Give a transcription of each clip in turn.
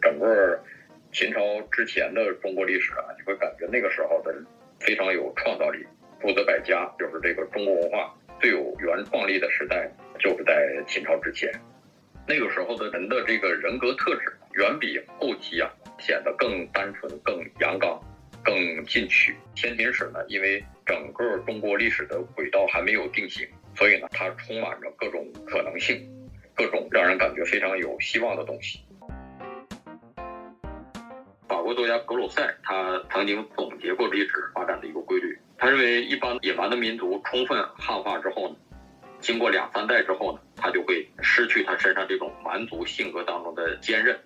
整个秦朝之前的中国历史啊，你会感觉那个时候的人非常有创造力，诸子百家，就是这个中国文化最有原创力的时代，就是在秦朝之前。那个时候的人的这个人格特质，远比后期啊显得更单纯、更阳刚、更进取。先秦史呢，因为整个中国历史的轨道还没有定型，所以呢，它充满着各种可能性，各种让人感觉非常有希望的东西。法国作家格鲁塞他曾经总结过历史发展的一个规律，他认为一般野蛮的民族充分汉化之后呢。经过两三代之后呢，他就会失去他身上这种蛮族性格当中的坚韧，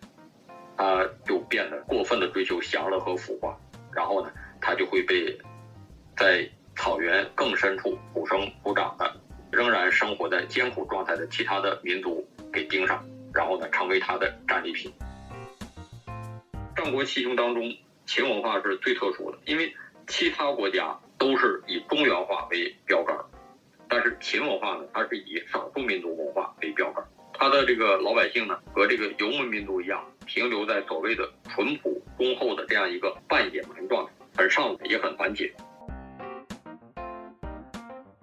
他就变得过分的追求享乐和腐化，然后呢，他就会被在草原更深处土生土长的、仍然生活在艰苦状态的其他的民族给盯上，然后呢，成为他的战利品。战国七雄当中，秦文化是最特殊的，因为其他国家都是以中原化为标杆。但是秦文化呢，它是以少数民族文化为标杆，它的这个老百姓呢，和这个游牧民族一样，停留在所谓的淳朴忠厚的这样一个半野蛮状态，很上也很团结。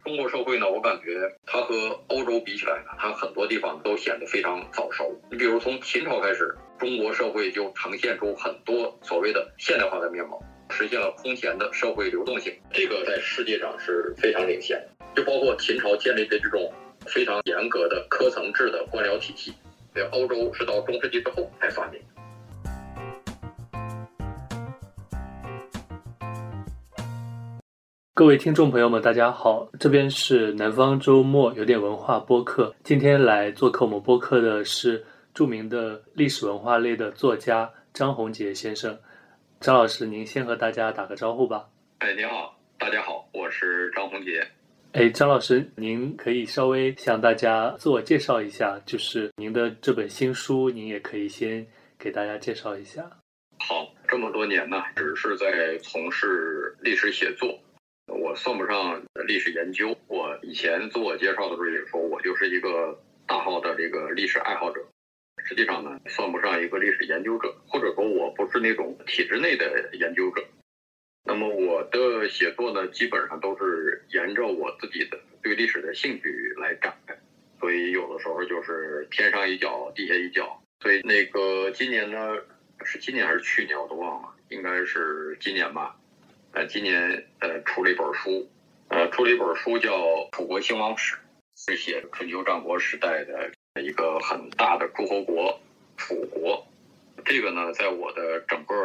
中国社会呢，我感觉它和欧洲比起来呢，它很多地方都显得非常早熟。你比如从秦朝开始，中国社会就呈现出很多所谓的现代化的面貌，实现了空前的社会流动性，这个在世界上是非常领先的。就包括秦朝建立的这种非常严格的科层制的官僚体系，在欧洲是到中世纪之后才发明。各位听众朋友们，大家好，这边是南方周末有点文化播客。今天来做客我们播客的是著名的历史文化类的作家张宏杰先生。张老师，您先和大家打个招呼吧。哎，您好，大家好，我是张宏杰。哎，张老师，您可以稍微向大家自我介绍一下，就是您的这本新书，您也可以先给大家介绍一下。好，这么多年呢，只是在从事历史写作，我算不上历史研究。我以前自我介绍的时候也说，我就是一个大号的这个历史爱好者。实际上呢，算不上一个历史研究者，或者说我不是那种体制内的研究者。那么我的写作呢，基本上都是沿着我自己的对历史的兴趣来展开，所以有的时候就是天上一脚地下一脚。所以那个今年呢，是今年还是去年我都忘了，应该是今年吧。呃，今年呃出了一本书，呃出了一本书叫《楚国兴亡史》，是写春秋战国时代的一个很大的诸侯国楚国。这个呢，在我的整个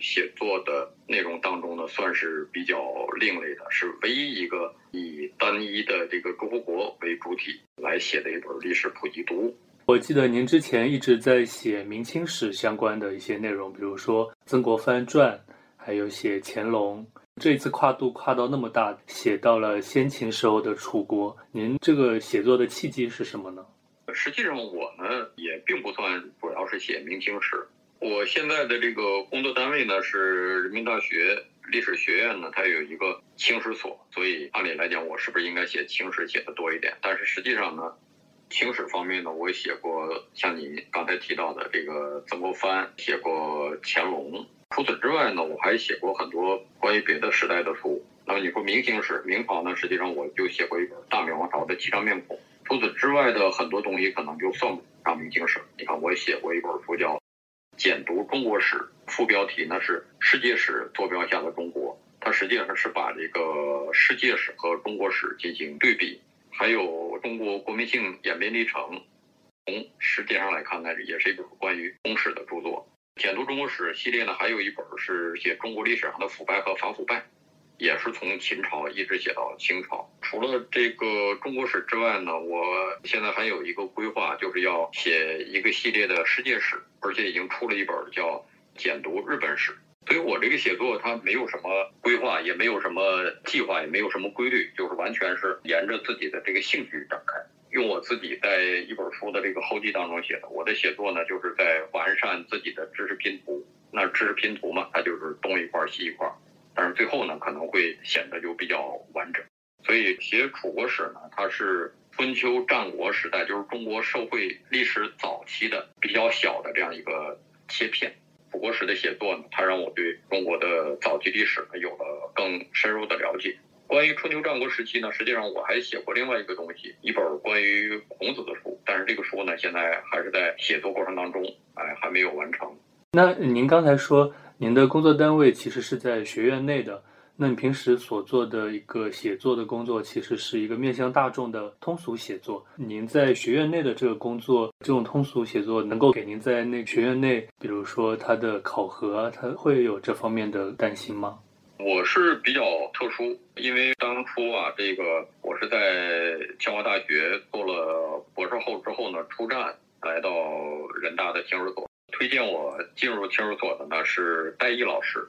写作的内容当中呢，算是比较另类的，是唯一一个以单一的这个诸侯国为主体来写的一本历史普及读物。我记得您之前一直在写明清史相关的一些内容，比如说《曾国藩传》，还有写乾隆。这次跨度跨到那么大，写到了先秦时候的楚国，您这个写作的契机是什么呢？实际上，我呢也并不算主要是写明清史。我现在的这个工作单位呢是人民大学历史学院呢，它有一个清史所，所以按理来讲，我是不是应该写清史写的多一点？但是实际上呢，清史方面呢，我写过像你刚才提到的这个曾国藩，写过乾隆。除此之外呢，我还写过很多关于别的时代的书。那么你说明清史，明朝呢，实际上我就写过一本《大明王朝的七张面孔》。除此之外的很多东西，可能就算不上明清史。你看，我写过一本书叫。简读中国史，副标题呢是世界史坐标下的中国。它实际上是把这个世界史和中国史进行对比，还有中国国民性演变历程。从时间上来看呢，也是一本关于中史的著作。简读中国史系列呢，还有一本是写中国历史上的腐败和反腐败。也是从秦朝一直写到清朝。除了这个中国史之外呢，我现在还有一个规划，就是要写一个系列的世界史，而且已经出了一本叫《简读日本史》。所以我这个写作它没有什么规划，也没有什么计划，也没有什么规律，就是完全是沿着自己的这个兴趣展开，用我自己在一本书的这个后记当中写的。我的写作呢，就是在完善自己的知识拼图。那知识拼图嘛，它就是东一块西一块。但是最后呢，可能会显得就比较完整。所以写楚国史呢，它是春秋战国时代，就是中国社会历史早期的比较小的这样一个切片。楚国史的写作呢，它让我对中国的早期历史呢有了更深入的了解。关于春秋战国时期呢，实际上我还写过另外一个东西，一本关于孔子的书，但是这个书呢，现在还是在写作过程当中，哎，还没有完成。那您刚才说您的工作单位其实是在学院内的。那你平时所做的一个写作的工作，其实是一个面向大众的通俗写作。您在学院内的这个工作，这种通俗写作能够给您在那学院内，比如说他的考核，他会有这方面的担心吗？我是比较特殊，因为当初啊，这个我是在清华大学做了博士后之后呢，出站来到人大的清史所，推荐我进入清史所的呢是戴毅老师。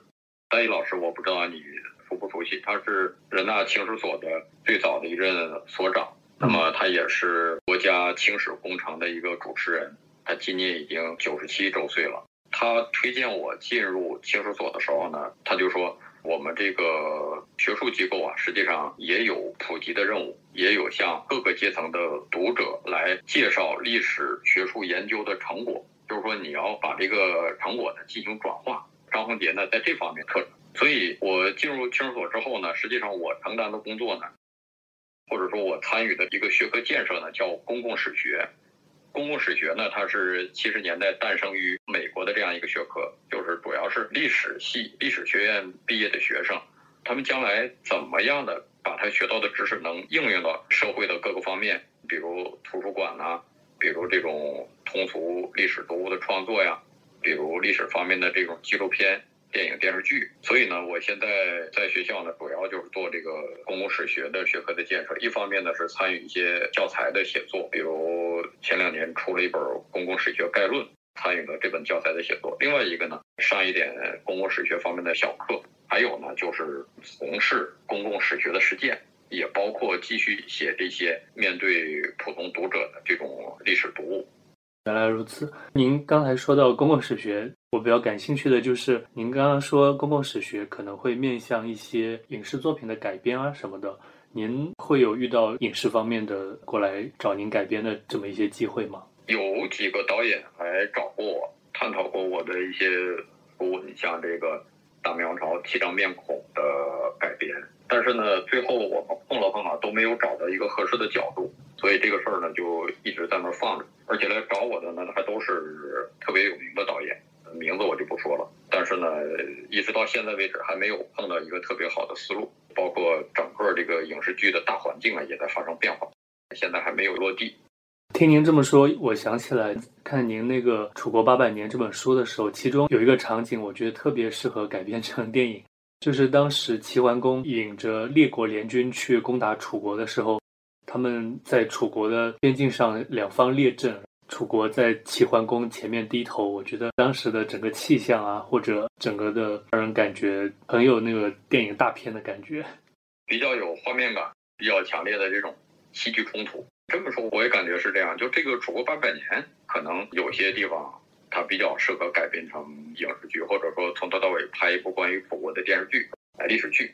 戴毅老师，我不知道你。熟不熟悉？他是人大清史所的最早的一任所长，那么他也是国家清史工程的一个主持人。他今年已经九十七周岁了。他推荐我进入清史所的时候呢，他就说我们这个学术机构啊，实际上也有普及的任务，也有向各个阶层的读者来介绍历史学术研究的成果。就是说你要把这个成果呢进行转化。张宏杰呢在这方面特。所以，我进入清史所之后呢，实际上我承担的工作呢，或者说我参与的一个学科建设呢，叫公共史学。公共史学呢，它是七十年代诞生于美国的这样一个学科，就是主要是历史系、历史学院毕业的学生，他们将来怎么样的把他学到的知识能应用到社会的各个方面，比如图书馆呐，比如这种通俗历史读物的创作呀，比如历史方面的这种纪录片。电影电视剧，所以呢，我现在在学校呢，主要就是做这个公共史学的学科的建设。一方面呢，是参与一些教材的写作，比如前两年出了一本《公共史学概论》，参与了这本教材的写作。另外一个呢，上一点公共史学方面的小课，还有呢，就是从事公共史学的实践，也包括继续写这些面对普通读者的这种历史读物。原来如此，您刚才说到公共史学，我比较感兴趣的就是您刚刚说公共史学可能会面向一些影视作品的改编啊什么的，您会有遇到影视方面的过来找您改编的这么一些机会吗？有几个导演还找过我，探讨过我的一些书，你像这个《大明王朝七张面孔》的改编，但是呢，最后我们碰了碰啊，都没有找到一个合适的角度。所以这个事儿呢，就一直在那儿放着，而且来找我的呢，还都是特别有名的导演，名字我就不说了。但是呢，一直到现在为止，还没有碰到一个特别好的思路，包括整个这个影视剧的大环境啊，也在发生变化，现在还没有落地。听您这么说，我想起来看您那个《楚国八百年》这本书的时候，其中有一个场景，我觉得特别适合改编成电影，就是当时齐桓公引着列国联军去攻打楚国的时候。他们在楚国的边境上两方列阵，楚国在齐桓公前面低头。我觉得当时的整个气象啊，或者整个的让人感觉很有那个电影大片的感觉，比较有画面感，比较强烈的这种戏剧冲突。这么说我也感觉是这样。就这个楚国八百年，可能有些地方它比较适合改编成影视剧，或者说从头到尾拍一部关于楚国的电视剧、历史剧。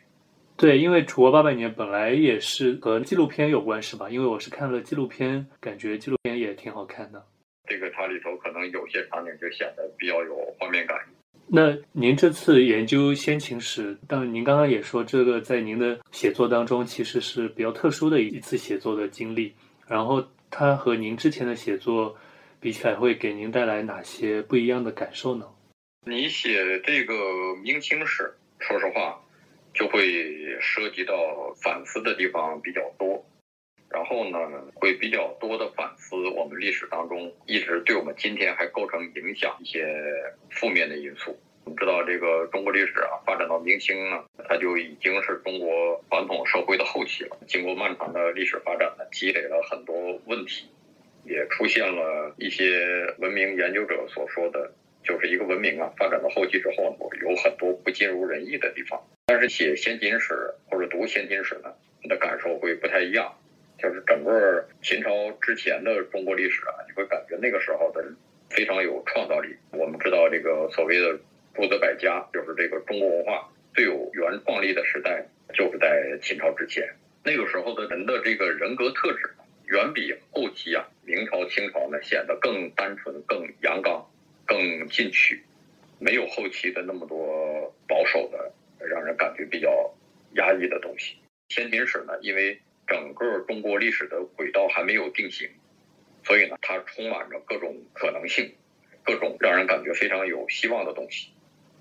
对，因为《楚国八百年》本来也是和纪录片有关，是吧？因为我是看了纪录片，感觉纪录片也挺好看的。这个它里头可能有些场景就显得比较有画面感。那您这次研究先秦史，但您刚刚也说，这个在您的写作当中其实是比较特殊的一次写作的经历。然后它和您之前的写作比起来，会给您带来哪些不一样的感受呢？你写这个明清史，说实话。就会涉及到反思的地方比较多，然后呢，会比较多的反思我们历史当中一直对我们今天还构成影响一些负面的因素。我们知道，这个中国历史啊，发展到明清呢，它就已经是中国传统社会的后期了。经过漫长的历史发展呢，积累了很多问题，也出现了一些文明研究者所说的，就是一个文明啊，发展到后期之后呢，有很多不尽如人意的地方。但是写先秦史或者读先秦史呢，你的感受会不太一样。就是整个秦朝之前的中国历史啊，你会感觉那个时候的人非常有创造力。我们知道这个所谓的诸子百家，就是这个中国文化最有原创力的时代，就是在秦朝之前。那个时候的人的这个人格特质，远比后期啊明朝、清朝呢显得更单纯、更阳刚。更进取，没有后期的那么多保守的，让人感觉比较压抑的东西。先秦史呢，因为整个中国历史的轨道还没有定型，所以呢，它充满着各种可能性，各种让人感觉非常有希望的东西。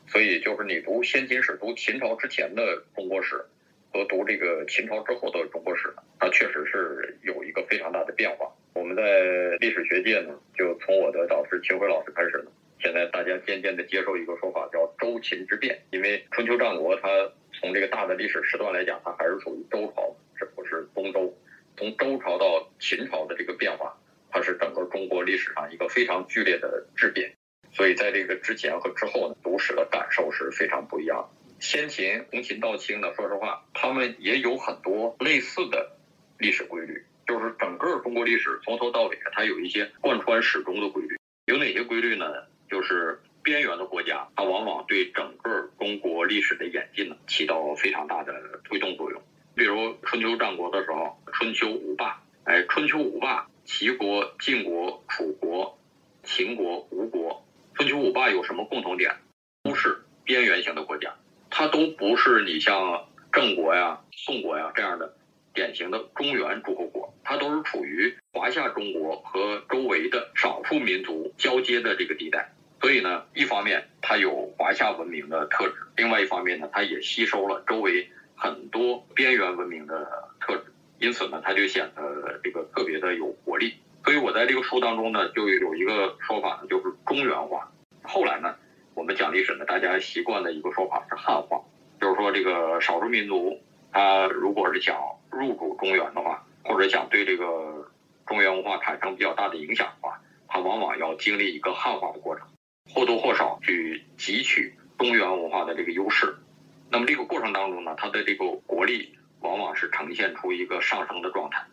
所以，就是你读先秦史，读秦朝之前的中国史，和读这个秦朝之后的中国史，它确实是有一个非常大的变化。我们在历史学界呢，就从我的导师秦晖老师开始呢，现在大家渐渐的接受一个说法，叫周秦之变。因为春秋战国，它从这个大的历史时段来讲，它还是属于周朝，这不是东周。从周朝到秦朝的这个变化，它是整个中国历史上一个非常剧烈的质变。所以在这个之前和之后呢，读史的感受是非常不一样的。先秦从秦到清呢，说实话，他们也有很多类似的历史规律。就是整个中国历史从头到尾，它有一些贯穿始终的规律。有哪些规律呢？就是边缘的国家，它往往对整个中国历史的演进呢，起到非常大的推动作用。比如春秋战国的时候，春秋五霸，哎，春秋五霸，齐国、晋国、楚国、秦国、吴国，春秋五霸有什么共同点？都是边缘型的国家，它都不是你像郑国呀、宋国呀这样的。典型的中原诸侯国，它都是处于华夏中国和周围的少数民族交接的这个地带，所以呢，一方面它有华夏文明的特质，另外一方面呢，它也吸收了周围很多边缘文明的特质，因此呢，它就显得这个特别的有活力。所以我在这个书当中呢，就有一个说法呢，就是中原化。后来呢，我们讲历史呢，大家习惯的一个说法是汉化，就是说这个少数民族，他如果是想入主中原的话，或者想对这个中原文化产生比较大的影响的话，他往往要经历一个汉化的过程，或多或少去汲取中原文化的这个优势。那么这个过程当中呢，它的这个国力往往是呈现出一个上升的状态。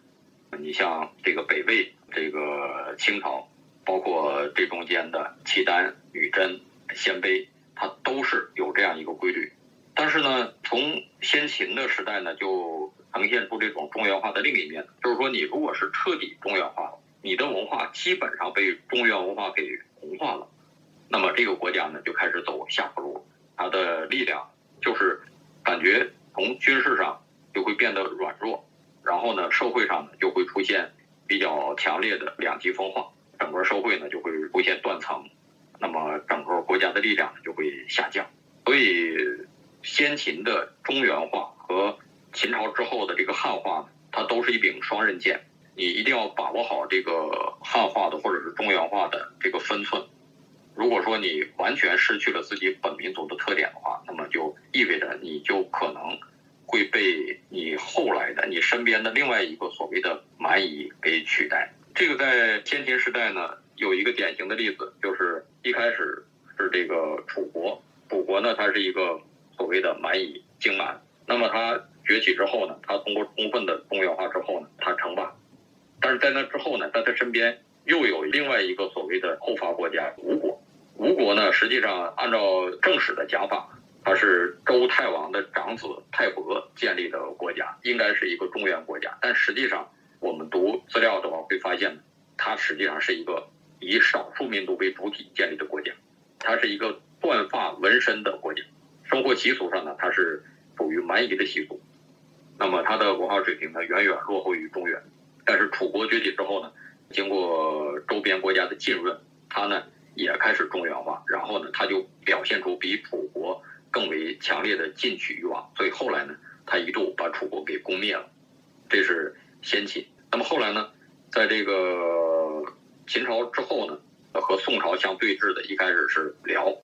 你像这个北魏、这个清朝，包括这中间的契丹、女真、鲜卑，它都是有这样一个规律。但是呢，从先秦的时代呢，就呈现出这种中原化的另一面，就是说，你如果是彻底中原化了，你的文化基本上被中原文化给同化了，那么这个国家呢就开始走下坡路，它的力量就是感觉从军事上就会变得软弱，然后呢，社会上呢就会出现比较强烈的两极分化，整个社会呢就会出现断层，那么整个国家的力量就会下降，所以先秦的中原化和秦朝之后的这个汉化呢，它都是一柄双刃剑，你一定要把握好这个汉化的或者是中原化的这个分寸。如果说你完全失去了自己本民族的特点的话，那么就意味着你就可能会被你后来的你身边的另外一个所谓的蛮夷给取代。这个在先秦时代呢，有一个典型的例子，就是一开始是这个楚国，楚国呢，它是一个所谓的蛮夷荆蛮，那么它。崛起之后呢，它通过充分的中原化之后呢，它称霸。但是在那之后呢，在他身边又有另外一个所谓的后发国家吴国。吴国呢，实际上按照正史的讲法，它是周太王的长子太伯建立的国家，应该是一个中原国家。但实际上，我们读资料的话会发现，它实际上是一个以少数民族为主体建立的国家，它是一个断发纹身的国家。生活习俗上呢，它是属于蛮夷的习俗。那么它的文化水平呢，远远落后于中原。但是楚国崛起之后呢，经过周边国家的浸润，它呢也开始中原化，然后呢，它就表现出比楚国更为强烈的进取欲望。所以后来呢，它一度把楚国给攻灭了。这是先秦。那么后来呢，在这个秦朝之后呢，和宋朝相对峙的一开始是辽。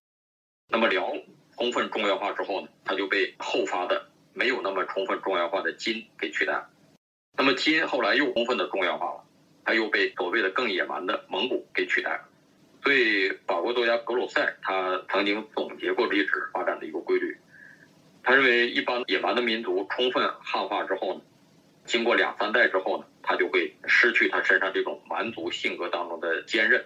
那么辽充分中原化之后呢，它就被后发的。没有那么充分中原化的金给取代，那么金后来又充分的中原化了，它又被所谓的更野蛮的蒙古给取代了。所以法国作家格鲁塞他曾经总结过历史发展的一个规律，他认为一般野蛮的民族充分汉化之后呢，经过两三代之后呢，他就会失去他身上这种蛮族性格当中的坚韧，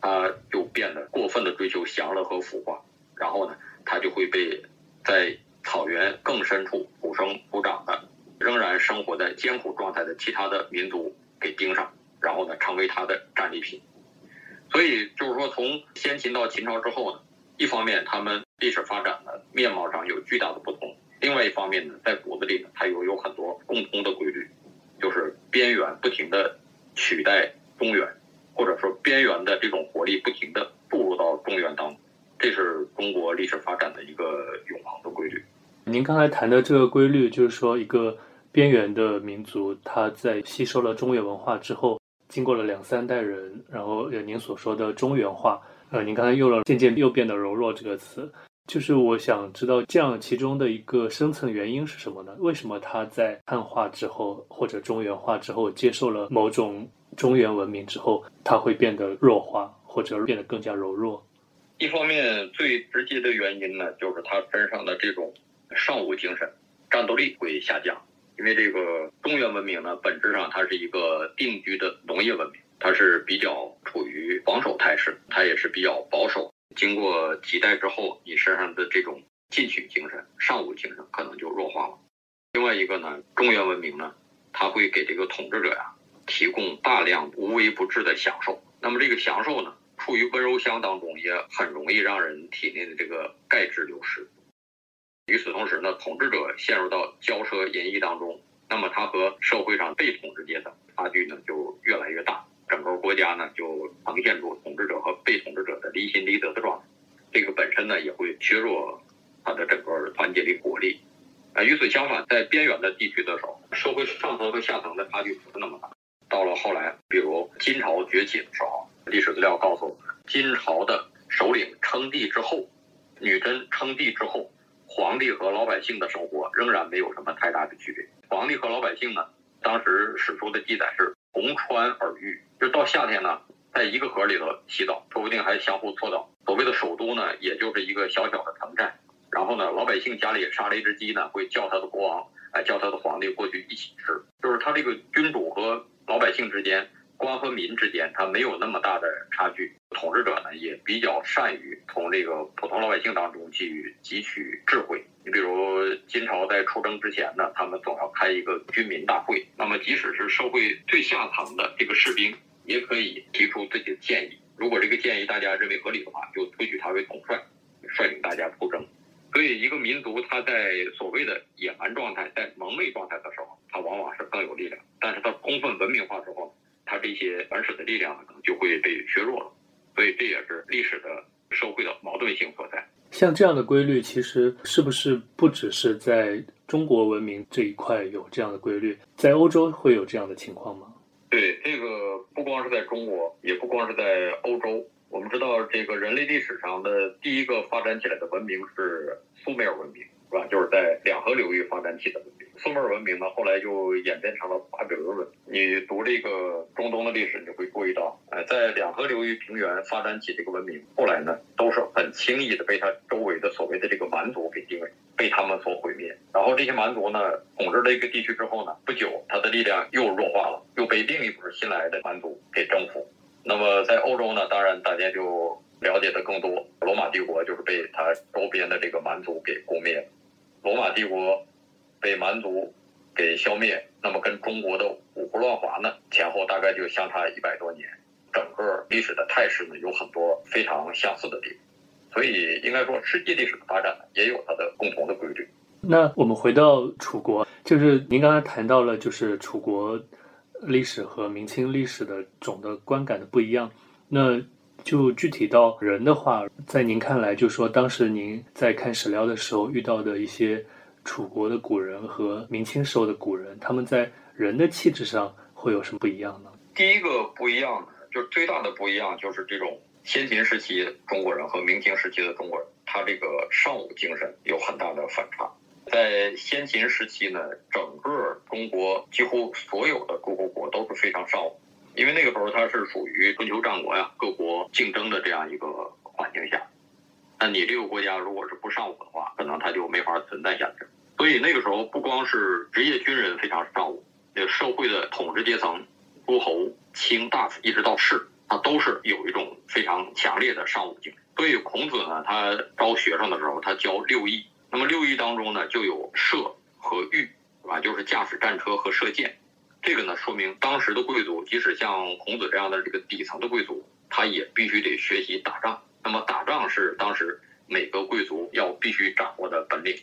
他就变得过分的追求享乐和腐化，然后呢，他就会被在草原更深处土生土长的，仍然生活在艰苦状态的其他的民族给盯上，然后呢，成为他的战利品。所以。就是说，从先秦到秦朝之后呢，一方面他们历史发展的面貌上有巨大的不同，另外一方面呢，在骨子里呢，它又有很多共通的规律，就是边缘不停的取代中原，或者说边缘的这种活力不停的注入到中原当中，这是中国历史发展的一个永恒的规律。您刚才谈的这个规律，就是说一个边缘的民族，它在吸收了中原文化之后，经过了两三代人，然后您所说的中原化，呃，您刚才用了渐渐又变得柔弱这个词，就是我想知道这样其中的一个深层原因是什么呢？为什么它在汉化之后或者中原化之后，接受了某种中原文明之后，它会变得弱化或者变得更加柔弱？一方面最直接的原因呢，就是他身上的这种。尚武精神，战斗力会下降，因为这个中原文明呢，本质上它是一个定居的农业文明，它是比较处于防守态势，它也是比较保守。经过几代之后，你身上的这种进取精神、尚武精神可能就弱化了。另外一个呢，中原文明呢，它会给这个统治者呀提供大量无微不至的享受。那么这个享受呢，处于温柔乡当中，也很容易让人体内的这个钙质流失。与此同时呢，统治者陷入到骄奢淫逸当中，那么他和社会上被统治阶层差距呢就越来越大，整个国家呢就呈现出统治者和被统治者的离心离德的状态，这个本身呢也会削弱他的整个团结力国力。啊，与此相反，在边远的地区的时候，社会上层和下层的差距不是那么大。到了后来，比如金朝崛起的时候，历史资料告诉我们，金朝的首领称帝之后，女真称帝之后。皇帝和老百姓的生活仍然没有什么太大的区别。皇帝和老百姓呢，当时史书的记载是同穿耳浴，就到夏天呢，在一个河里头洗澡，说不定还相互搓澡。所谓的首都呢，也就是一个小小的城寨。然后呢，老百姓家里杀了一只鸡呢，会叫他的国王，哎，叫他的皇帝过去一起吃。就是他这个君主和老百姓之间。官和民之间，他没有那么大的差距。统治者呢，也比较善于从这个普通老百姓当中去汲取智慧。你比如金朝在出征之前呢，他们总要开一个军民大会。那么，即使是社会最下层的这个士兵，也可以提出自己的建议。如果这个建议大家认为合理的话，就推举他为统帅，率领大家出征。所以，一个民族它在所谓的野蛮状态、在蒙昧状态的时候，它往往是更有力量。但是，它充分文明化之后。它这些原始的力量可能就会被削弱了，所以这也是历史的社会的矛盾性所在。像这样的规律，其实是不是不只是在中国文明这一块有这样的规律，在欧洲会有这样的情况吗？对，这个不光是在中国，也不光是在欧洲。我们知道，这个人类历史上的第一个发展起来的文明是苏美尔文明，是吧？就是在两河流域发展起的文明。苏美尔文明呢，后来就演变成了巴比伦文明。你读这个中东的历史，你就会注意到，哎，在两河流域平原发展起这个文明，后来呢，都是很轻易的被它周围的所谓的这个蛮族给定位，被他们所毁灭。然后这些蛮族呢，统治了一个地区之后呢，不久，他的力量又弱化了，又被另一波新来的蛮族给征服。那么在欧洲呢，当然大家就了解的更多，罗马帝国就是被它周边的这个蛮族给攻灭了。罗马帝国。被蛮族给消灭，那么跟中国的五胡乱华呢，前后大概就相差一百多年，整个历史的态势呢有很多非常相似的地方，所以应该说世界历史的发展也有它的共同的规律。那我们回到楚国，就是您刚才谈到了，就是楚国历史和明清历史的总的观感的不一样，那就具体到人的话，在您看来，就说当时您在看史料的时候遇到的一些。楚国的古人和明清时候的古人，他们在人的气质上会有什么不一样呢？第一个不一样的，就是最大的不一样，就是这种先秦时期中国人和明清时期的中国人，他这个尚武精神有很大的反差。在先秦时期呢，整个中国几乎所有的诸侯国都是非常尚武，因为那个时候它是属于春秋战国呀，各国竞争的这样一个环境下，那你这个国家如果是不尚武的话，可能它就没法存在下去。所以那个时候，不光是职业军人非常尚武，那个社会的统治阶层，诸侯、卿大夫一直到士，他都是有一种非常强烈的尚武精神。所以孔子呢，他招学生的时候，他教六艺。那么六艺当中呢，就有射和御，是吧？就是驾驶战车和射箭。这个呢，说明当时的贵族，即使像孔子这样的这个底层的贵族，他也必须得学习打仗。那么打仗是当时每个贵族要必须掌握的本领。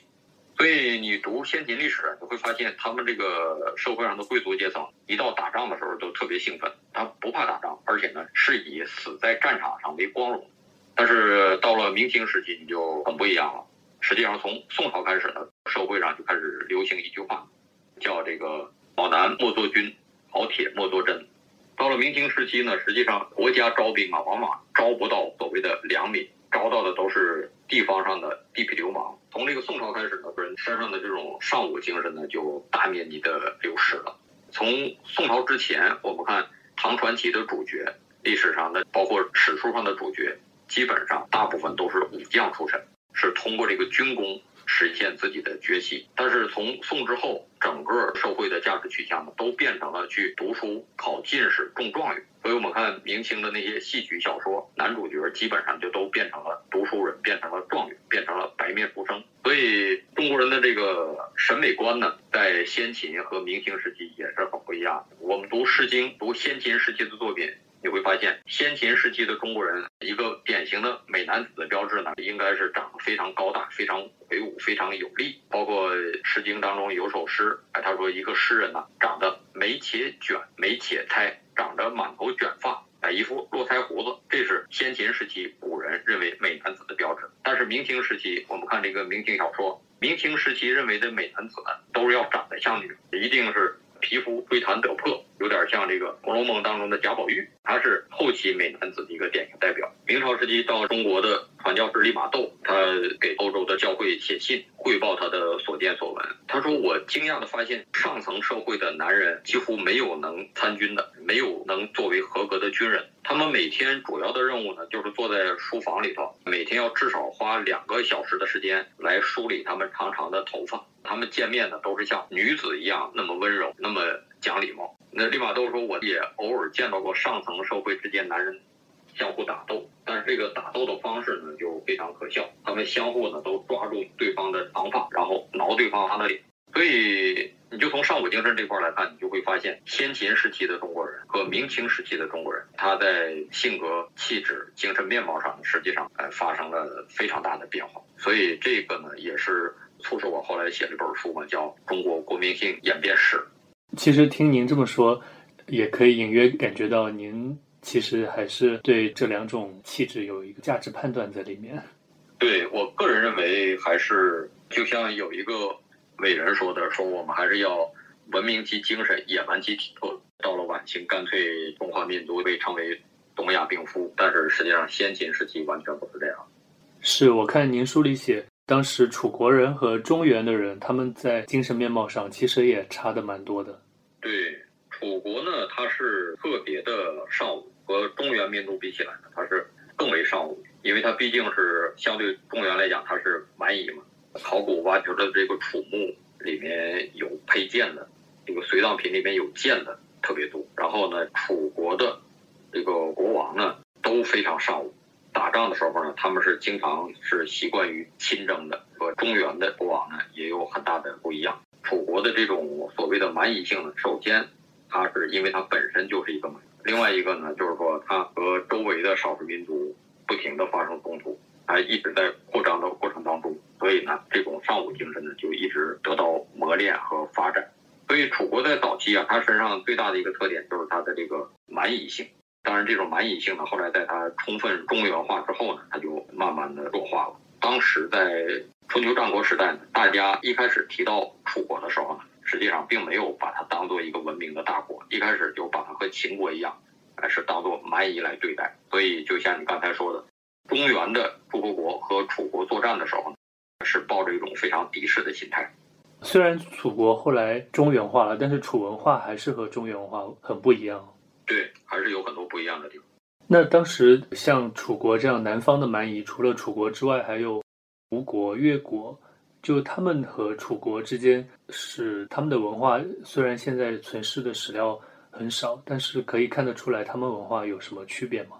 所以你读先秦历史，你会发现他们这个社会上的贵族阶层，一到打仗的时候都特别兴奋，他不怕打仗，而且呢是以死在战场上为光荣。但是到了明清时期，你就很不一样了。实际上从宋朝开始呢，社会上就开始流行一句话，叫这个“好男莫做军，好铁莫做针”。到了明清时期呢，实际上国家招兵啊，往往招不到所谓的良民，招到的都是地方上的地痞流氓。从这个宋朝开始呢，人身上的这种尚武精神呢，就大面积的流失了。从宋朝之前，我们看唐传奇的主角，历史上的包括史书上的主角，基本上大部分都是武将出身，是通过这个军功。实现自己的崛起，但是从宋之后，整个社会的价值取向呢，都变成了去读书、考进士、中状元。所以我们看明清的那些戏曲小说，男主角基本上就都变成了读书人，变成了状元，变成了白面书生。所以中国人的这个审美观呢，在先秦和明清时期也是很不一样的。我们读《诗经》，读先秦时期的作品。你会发现，先秦时期的中国人一个典型的美男子的标志呢，应该是长得非常高大、非常魁梧、非常有力。包括《诗经》当中有首诗，哎，他说一个诗人呢，长得眉且卷，眉且胎，长着满头卷发，哎，一副络腮胡子，这是先秦时期古人认为美男子的标志。但是明清时期，我们看这个明清小说，明清时期认为的美男子呢，都是要长得像女，一定是。皮肤吹弹得破，有点像这个《红楼梦》当中的贾宝玉，他是后期美男子的一个典型代表。明朝时期到中国的传教士利玛窦，他给欧洲的教会写信汇报他的所见所闻。他说：“我惊讶地发现，上层社会的男人几乎没有能参军的，没有能作为合格的军人。他们每天主要的任务呢，就是坐在书房里头，每天要至少花两个小时的时间来梳理他们长长的头发。”他们见面呢，都是像女子一样那么温柔，那么讲礼貌。那立马都说，我也偶尔见到过上层社会之间男人相互打斗，但是这个打斗的方式呢，就非常可笑。他们相互呢都抓住对方的长发，然后挠对方的脸。所以你就从上古精神这块来看，你就会发现，先秦时期的中国人和明清时期的中国人，他在性格、气质、精神面貌上，实际上呃发生了非常大的变化。所以这个呢，也是。促使我后来写了本书嘛，叫《中国国民性演变史》。其实听您这么说，也可以隐约感觉到您其实还是对这两种气质有一个价值判断在里面。对我个人认为，还是就像有一个伟人说的，说我们还是要文明其精神，野蛮其体魄。到了晚清，干脆中华民族被称为东亚病夫，但是实际上先秦时期完全不是这样。是我看您书里写。当时楚国人和中原的人，他们在精神面貌上其实也差的蛮多的。对，楚国呢，它是特别的尚武，和中原民族比起来呢，它是更为尚武，因为它毕竟是相对中原来讲，它是蛮夷嘛。考古挖掘的这个楚墓里面有佩剑的，这个随葬品里面有剑的特别多。然后呢，楚国的这个国王呢都非常尚武。打仗的时候呢，他们是经常是习惯于亲征的，和中原的国王呢也有很大的不一样。楚国的这种所谓的蛮夷性呢，首先，它是因为它本身就是一个蛮；另外一个呢，就是说它和周围的少数民族不停的发生冲突，还一直在扩张的过程当中，所以呢，这种尚武精神呢就一直得到磨练和发展。所以楚国在早期啊，它身上最大的一个特点就是它的这个蛮夷性。当然，这种蛮夷性呢，后来在它充分中原化之后呢，它就慢慢的弱化了。当时在春秋战国时代呢，大家一开始提到楚国的时候呢，实际上并没有把它当做一个文明的大国，一开始就把它和秦国一样，还是当做蛮夷来对待。所以，就像你刚才说的，中原的诸侯国和楚国作战的时候呢，是抱着一种非常敌视的心态。虽然楚国后来中原化了，但是楚文化还是和中原文化很不一样。对，还是有很多不一样的地方。那当时像楚国这样南方的蛮夷，除了楚国之外，还有吴国、越国，就他们和楚国之间是他们的文化，虽然现在存世的史料很少，但是可以看得出来他们文化有什么区别吗？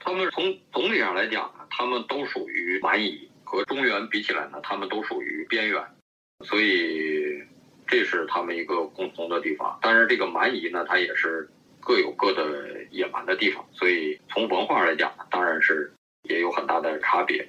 他们从总体上来讲呢，他们都属于蛮夷，和中原比起来呢，他们都属于边缘，所以这是他们一个共同的地方。但是这个蛮夷呢，它也是。各有各的野蛮的地方，所以从文化来讲，当然是也有很大的差别。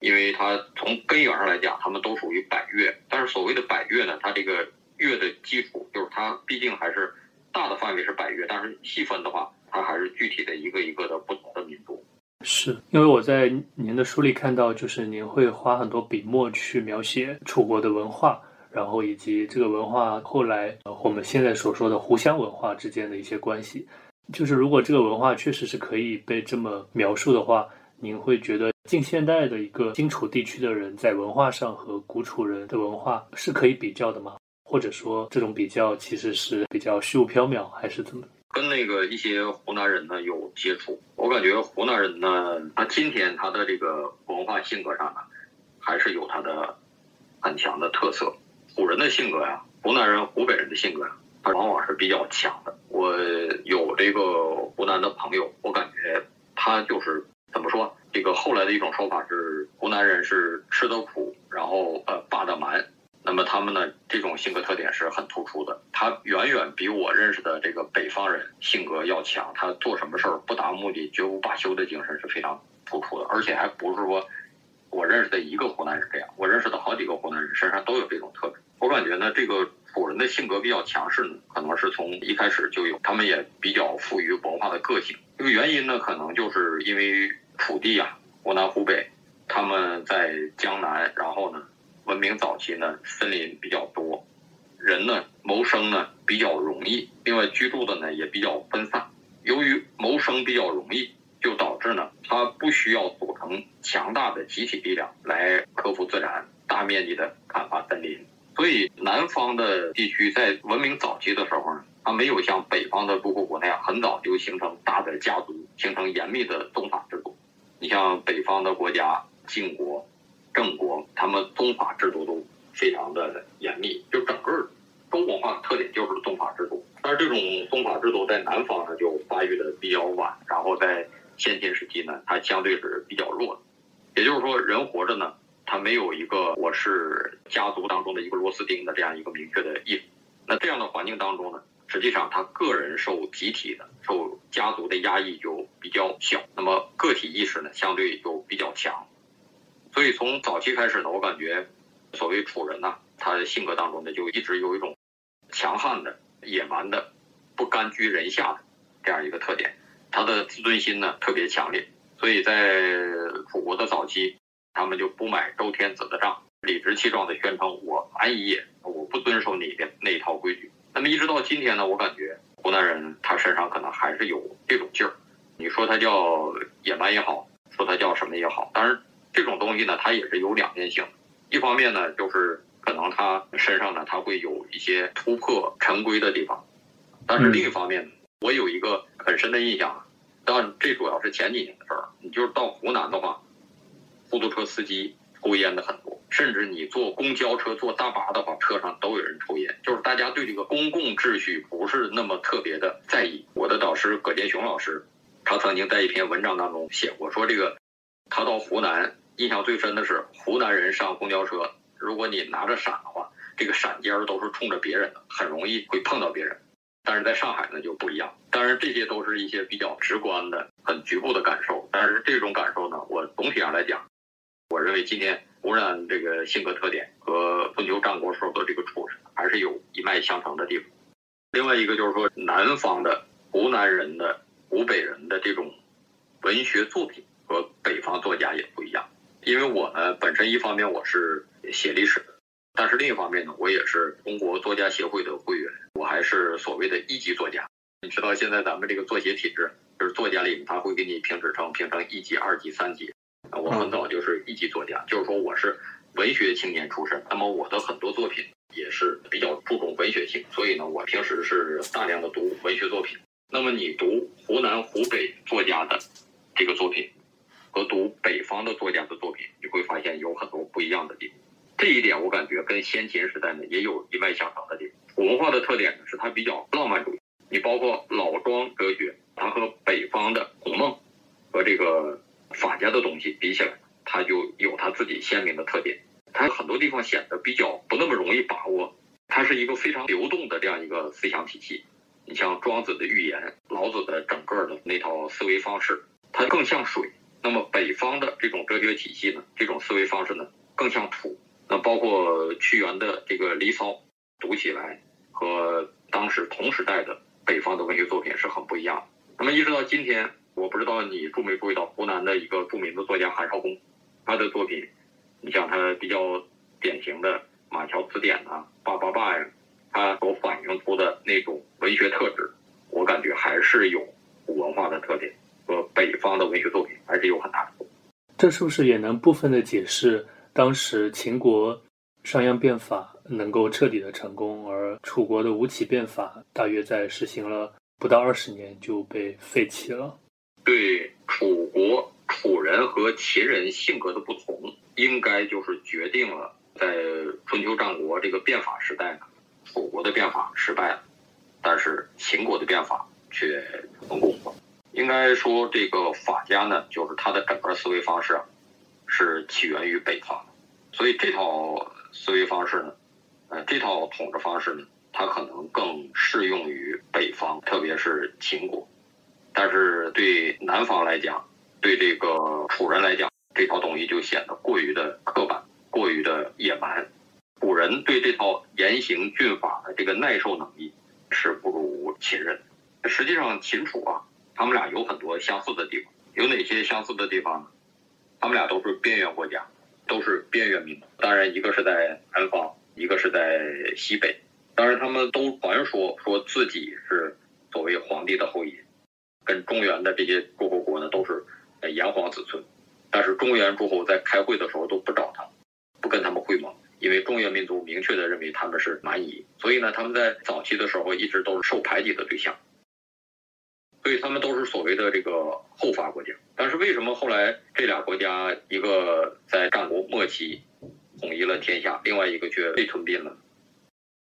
因为它从根源上来讲，他们都属于百越，但是所谓的百越呢，它这个越的基础就是它毕竟还是大的范围是百越，但是细分的话，它还是具体的一个一个的不同的民族。是因为我在您的书里看到，就是您会花很多笔墨去描写楚国的文化，然后以及这个文化后来我们现在所说的湖湘文化之间的一些关系。就是如果这个文化确实是可以被这么描述的话。您会觉得近现代的一个荆楚地区的人在文化上和古楚人的文化是可以比较的吗？或者说这种比较其实是比较虚无缥缈，还是怎么？跟那个一些湖南人呢有接触，我感觉湖南人呢，他今天他的这个文化性格上呢，还是有他的很强的特色。古人的性格呀，湖南人、湖北人的性格呀，他往往是比较强的。我有这个湖南的朋友，我感觉他就是。怎么说？这个后来的一种说法是，湖南人是吃得苦，然后呃霸得蛮。那么他们呢，这种性格特点是很突出的。他远远比我认识的这个北方人性格要强。他做什么事儿不达目的绝不罢休的精神是非常突出的。而且还不是说我认识的一个湖南人这样，我认识的好几个湖南人身上都有这种特质。我感觉呢，这个楚人的性格比较强势呢，可能是从一开始就有。他们也比较富于文化的个性。这个原因呢，可能就是因为。土地啊，湖南、湖北，他们在江南，然后呢，文明早期呢，森林比较多，人呢谋生呢比较容易，另外居住的呢也比较分散。由于谋生比较容易，就导致呢，它不需要组成强大的集体力量来克服自然，大面积的砍伐森林。所以南方的地区在文明早期的时候呢，它没有像北方的诸侯国那样，很早就形成大的家族，形成严密的宗法制度。你像北方的国家，晋国、郑国，他们宗法制度都非常的严密，就整个中国化的特点就是宗法制度。但是这种宗法制度在南方呢就发育的比较晚，然后在先秦时期呢，它相对是比较弱的。也就是说，人活着呢，他没有一个我是家族当中的一个螺丝钉的这样一个明确的意识。那这样的环境当中呢？实际上，他个人受集体的、受家族的压抑就比较小，那么个体意识呢，相对就比较强。所以从早期开始呢，我感觉，所谓楚人呢，他的性格当中呢，就一直有一种强悍的、野蛮的、不甘居人下的这样一个特点。他的自尊心呢特别强烈，所以在楚国的早期，他们就不买周天子的账，理直气壮地宣称：“我蛮夷也，我不遵守你的那一套规矩。”那么一直到今天呢，我感觉湖南人他身上可能还是有这种劲儿。你说他叫野蛮也好，说他叫什么也好，当然这种东西呢，它也是有两面性。一方面呢，就是可能他身上呢，他会有一些突破陈规的地方。但是另一方面，我有一个很深的印象，当然这主要是前几年的事儿。你就是到湖南的话，出租车司机抽烟的很多。甚至你坐公交车、坐大巴的话，车上都有人抽烟，就是大家对这个公共秩序不是那么特别的在意。我的导师葛建雄老师，他曾经在一篇文章当中写过，说这个他到湖南印象最深的是湖南人上公交车，如果你拿着伞的话，这个伞尖儿都是冲着别人的，很容易会碰到别人。但是在上海呢就不一样。当然这些都是一些比较直观的、很局部的感受，但是这种感受呢，我总体上来讲，我认为今天。湖南这个性格特点和春秋战国时候的这个楚人还是有一脉相承的地方。另外一个就是说，南方的湖南人的湖北人的这种文学作品和北方作家也不一样。因为我呢本身一方面我是写历史的，但是另一方面呢，我也是中国作家协会的会员，我还是所谓的一级作家。你知道现在咱们这个作协体制，就是作家里面他会给你评职称，评成一级、二级、三级。我很早就是一级作家，就是说我是文学青年出身。那么我的很多作品也是比较注重文学性，所以呢，我平时是大量的读文学作品。那么你读湖南、湖北作家的这个作品，和读北方的作家的作品，你会发现有很多不一样的地方。这一点我感觉跟先秦时代呢也有一脉相承的地方。文化的特点呢是它比较浪漫主义。你包括老庄哲学，它和北方的孔孟和这个。法家的东西比起来，它就有它自己鲜明的特点。它很多地方显得比较不那么容易把握。它是一个非常流动的这样一个思想体系。你像庄子的寓言，老子的整个的那套思维方式，它更像水。那么北方的这种哲学体系呢，这种思维方式呢，更像土。那包括屈原的这个《离骚》，读起来和当时同时代的北方的文学作品是很不一样的。那么一直到今天，我不知道你注没注意到湖南的一个著名的作家韩少功，他的作品，你像他比较典型的《马桥词典》呐，《爸爸爸》呀，他所反映出的那种文学特质，我感觉还是有古文化的特点。和北方的文学作品还是有很大的。这是不是也能部分的解释当时秦国商鞅变法能够彻底的成功，而楚国的吴起变法大约在实行了不到二十年就被废弃了？对楚国楚人和秦人性格的不同，应该就是决定了在春秋战国这个变法时代呢，楚国的变法失败了，但是秦国的变法却成功了。应该说，这个法家呢，就是他的整个思维方式啊，是起源于北方，所以这套思维方式呢，呃，这套统治方式呢，它可能更适用于北方，特别是秦国。但是对南方来讲，对这个楚人来讲，这套东西就显得过于的刻板，过于的野蛮。古人对这套严刑峻法的这个耐受能力是不如秦人。实际上，秦楚啊。他们俩有很多相似的地方，有哪些相似的地方呢？他们俩都是边缘国家，都是边缘民族。当然，一个是在南方，一个是在西北。当然，他们都传说说自己是所谓皇帝的后裔，跟中原的这些诸侯国呢都是炎黄子孙。但是中原诸侯在开会的时候都不找他，不跟他们会盟，因为中原民族明确的认为他们是蛮夷，所以呢，他们在早期的时候一直都是受排挤的对象。所以他们都是所谓的这个后发国家，但是为什么后来这俩国家一个在战国末期统一了天下，另外一个却被吞并了？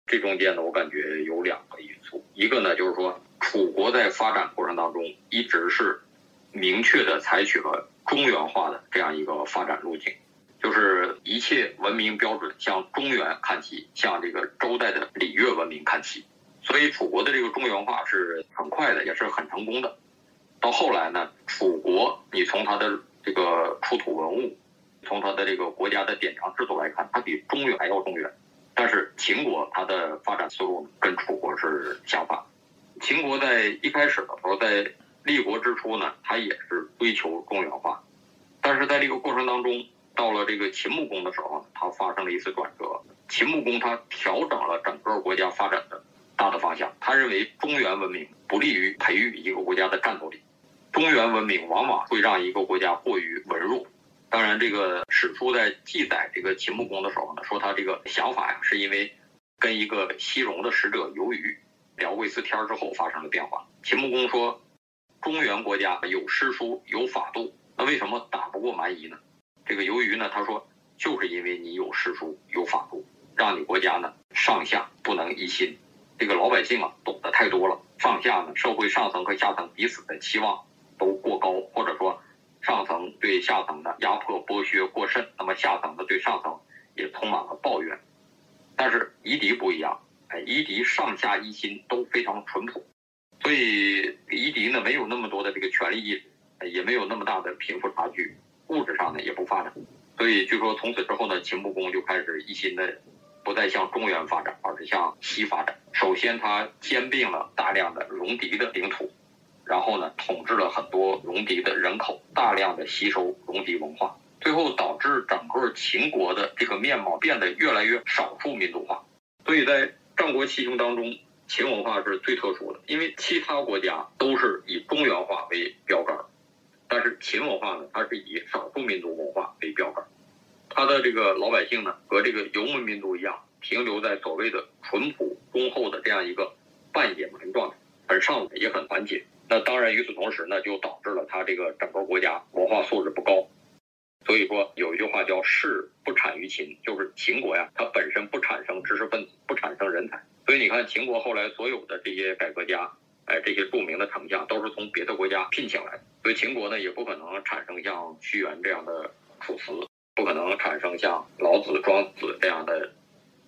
这中间呢，我感觉有两个因素，一个呢就是说楚国在发展过程当中一直是明确的采取了中原化的这样一个发展路径，就是一切文明标准向中原看齐，向这个周代的礼乐文明看齐。所以楚国的这个中原化是很快的，也是很成功的。到后来呢，楚国你从它的这个出土文物，从它的这个国家的典章制度来看，它比中原还要中原。但是秦国它的发展思路跟楚国是相反。秦国在一开始的时候，在立国之初呢，它也是追求中原化，但是在这个过程当中，到了这个秦穆公的时候，它发生了一次转折。秦穆公他调整了整个国家发展的。大的方向，他认为中原文明不利于培育一个国家的战斗力，中原文明往往会让一个国家过于文弱。当然，这个史书在记载这个秦穆公的时候呢，说他这个想法呀，是因为跟一个西戎的使者游于，聊过一次天之后发生了变化。秦穆公说，中原国家有诗书有法度，那为什么打不过蛮夷呢？这个游于呢，他说就是因为你有诗书有法度，让你国家呢上下不能一心。这个老百姓啊，懂得太多了。上下呢，社会上层和下层彼此的期望都过高，或者说上层对下层的压迫剥削过甚，那么下层的对上层也充满了抱怨。但是夷狄不一样，哎，夷狄上下一心都非常淳朴，所以夷狄呢没有那么多的这个权力意识，也没有那么大的贫富差距，物质上呢也不发展。所以据说从此之后呢，秦穆公就开始一心的。不再向中原发展，而是向西发展。首先，他兼并了大量的戎狄的领土，然后呢，统治了很多戎狄的人口，大量的吸收戎狄文化，最后导致整个秦国的这个面貌变得越来越少数民族化。所以在战国七雄当中，秦文化是最特殊的，因为其他国家都是以中原化为标杆，但是秦文化呢，它是以少数民族文化为标杆。他的这个老百姓呢，和这个游牧民族一样，停留在所谓的淳朴忠厚的这样一个半野蛮状态，很上武也很团结。那当然，与此同时呢，就导致了他这个整个国家文化素质不高。所以说有一句话叫“士不产于秦”，就是秦国呀，它本身不产生知识分子，不产生人才。所以你看，秦国后来所有的这些改革家，哎，这些著名的丞相都是从别的国家聘请来的。所以秦国呢，也不可能产生像屈原这样的楚辞。不可能产生像老子、庄子这样的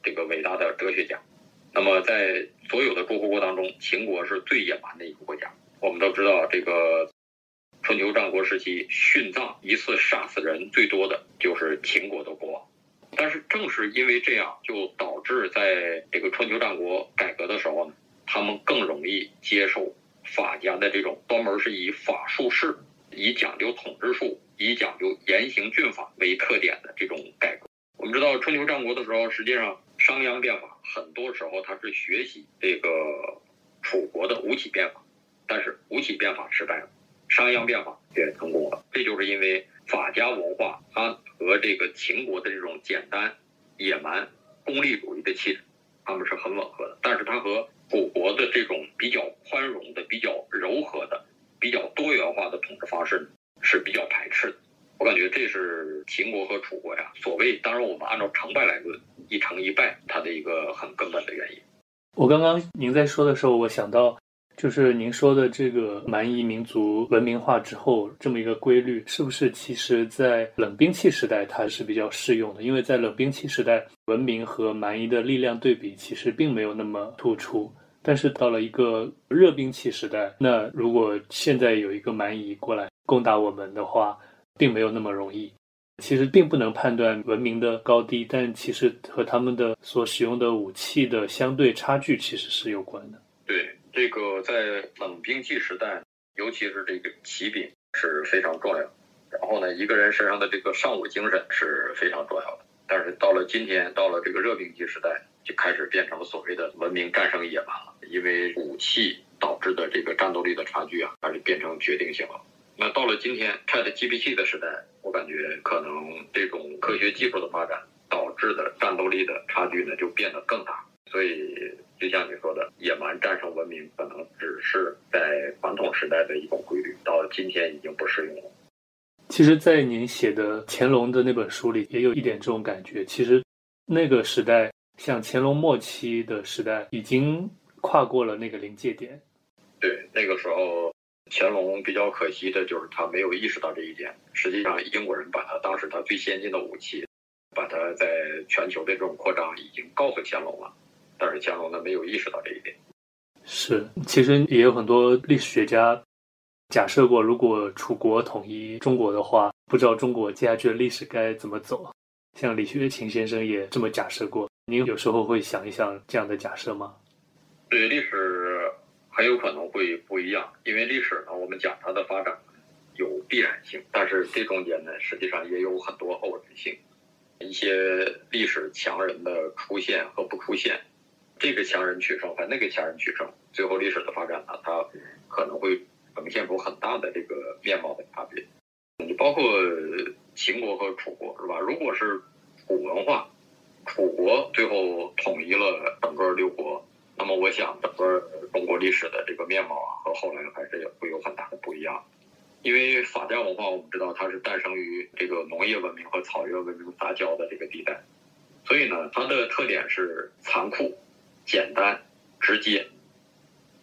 这个伟大的哲学家，那么在所有的诸侯国当中，秦国是最野蛮的一个国家。我们都知道，这个春秋战国时期殉葬一次杀死人最多的就是秦国的国王。但是正是因为这样，就导致在这个春秋战国改革的时候呢，他们更容易接受法家的这种专门是以法术士、以讲究统治术、以讲究严刑峻法为特点的这种改革。我们知道春秋战国的时候，实际上商鞅变法很多时候他是学习这个楚国的吴起变法，但是吴起变法失败了，商鞅变法也成功了。这就是因为法家文化它。和这个秦国的这种简单、野蛮、功利主义的气质，他们是很吻合的。但是它和楚国的这种比较宽容的、比较柔和的、比较多元化的统治方式是比较排斥的。我感觉这是秦国和楚国呀，所谓当然我们按照成败来论，一成一败，它的一个很根本的原因。我刚刚您在说的时候，我想到。就是您说的这个蛮夷民族文明化之后这么一个规律，是不是其实在冷兵器时代它是比较适用的？因为在冷兵器时代，文明和蛮夷的力量对比其实并没有那么突出。但是到了一个热兵器时代，那如果现在有一个蛮夷过来攻打我们的话，并没有那么容易。其实并不能判断文明的高低，但其实和他们的所使用的武器的相对差距其实是有关的。对。这个在冷兵器时代，尤其是这个骑兵是非常重要。然后呢，一个人身上的这个尚武精神是非常重要的。但是到了今天，到了这个热兵器时代，就开始变成所谓的文明战胜野蛮了。因为武器导致的这个战斗力的差距啊，开始变成决定性了。那到了今天，Chat GPT 的时代，我感觉可能这种科学技术的发展导致的战斗力的差距呢，就变得更大。所以。就像你说的，野蛮战胜文明，可能只是在传统时代的一种规律，到今天已经不适用了。其实，在您写的乾隆的那本书里，也有一点这种感觉。其实，那个时代，像乾隆末期的时代，已经跨过了那个临界点。对，那个时候，乾隆比较可惜的就是他没有意识到这一点。实际上，英国人把他当时他最先进的武器，把他在全球的这种扩张，已经告诉乾隆了。但是乾隆呢没有意识到这一点。是，其实也有很多历史学家假设过，如果楚国统一中国的话，不知道中国接下去的历史该怎么走。像李学勤先生也这么假设过。您有时候会想一想这样的假设吗？对，历史很有可能会不一样，因为历史呢，我们讲它的发展有必然性，但是这中间呢，实际上也有很多偶然性，一些历史强人的出现和不出现。这个强人取胜和那个强人取胜，最后历史的发展呢，它可能会呈现出很大的这个面貌的差别。你包括秦国和楚国是吧？如果是楚文化，楚国最后统一了整个六国，那么我想整个中国历史的这个面貌啊，和后来还是会有很大的不一样。因为法家文化，我们知道它是诞生于这个农业文明和草原文明杂交的这个地带，所以呢，它的特点是残酷。简单、直接，